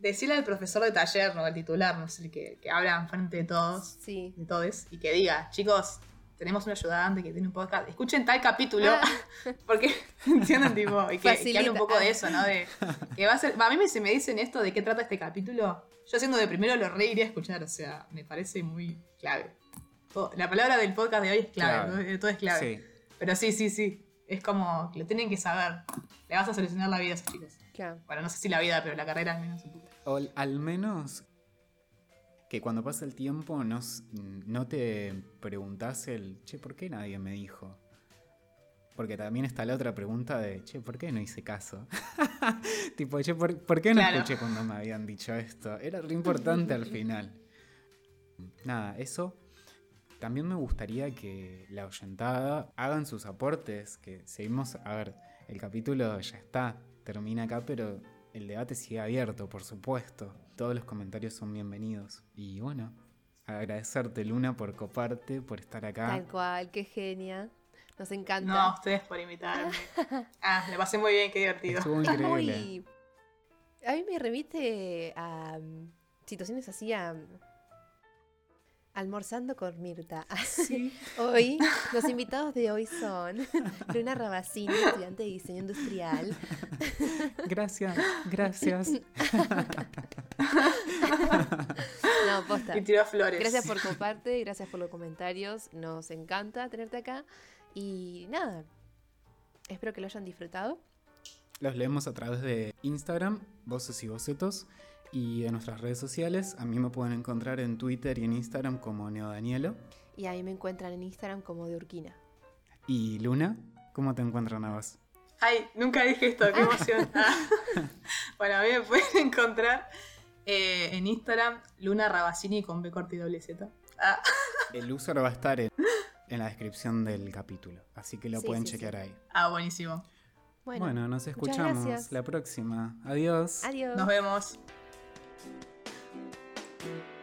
decile al profesor de taller, no al titular, no sé, el que, que habla enfrente de todos, Sí. de todos, y que diga, chicos, tenemos un ayudante que tiene un podcast, escuchen tal capítulo, Ah. [LAUGHS] porque [LAUGHS] entienden, tipo, y que, que hable un poco de eso, ¿no? De, que va a ser, a mí me, si me dicen esto de qué trata este capítulo, yo siendo de primero lo re iría a escuchar, o sea, me parece muy clave. La palabra del podcast de hoy es clave, todo- es clave. Sí. Pero sí, sí, sí. Es como lo tienen que saber. Le vas a solucionar la vida a esos chicos. Claro. Bueno, no sé si la vida, pero la carrera al menos un poco. O al- menos que cuando pasa el tiempo no, no te preguntas el, che, ¿por qué nadie me dijo? Porque también está la otra pregunta de, che, ¿por qué no hice caso? [LAUGHS] tipo, che, ¿por, por qué no Claro. escuché cuando me habían dicho esto? Era re importante al final. Nada, eso. También me gustaría que la oyentada hagan sus aportes, que seguimos, a ver, el capítulo ya está, termina acá, pero el debate sigue abierto, por supuesto. Todos los comentarios son bienvenidos. Y bueno, agradecerte Luna por coparte, por estar acá. Tal cual, qué genia. Nos encanta. No, ustedes por invitarme. [LAUGHS] Ah, le pasé muy bien, qué divertido. Estuvo Es increíble. muy- A mí me remite a mm, situaciones así, a, Almorzando con Mirta. [LAUGHS] Sí. Hoy, [LAUGHS] los invitados de hoy son Luna Rabacini, estudiante de diseño industrial. [LAUGHS] Gracias, gracias. No, posta. Y tiró flores. Gracias por comparte, gracias por los comentarios. Nos encanta tenerte acá. Y nada, espero que lo hayan disfrutado. Los leemos a través de Instagram, Voces y Bocetos, y de nuestras redes sociales. A mí me pueden encontrar en Twitter y en Instagram como Neodanielo. Y ahí me encuentran en Instagram como de Urquina. Y Luna, ¿cómo te encuentran a vos? Ay, nunca dije esto, qué emoción. [LAUGHS] Ah. [LAUGHS] bueno, a mí me pueden encontrar eh, en Instagram Luna Rabacini con B corta y doble Z. Ah, [LAUGHS] El user va a estar en, en la descripción del capítulo, así que lo Sí, pueden sí, sí. chequear ahí. ah, buenísimo. Bueno, Bueno, nos escuchamos la próxima. Adiós. adiós. Nos vemos. thank you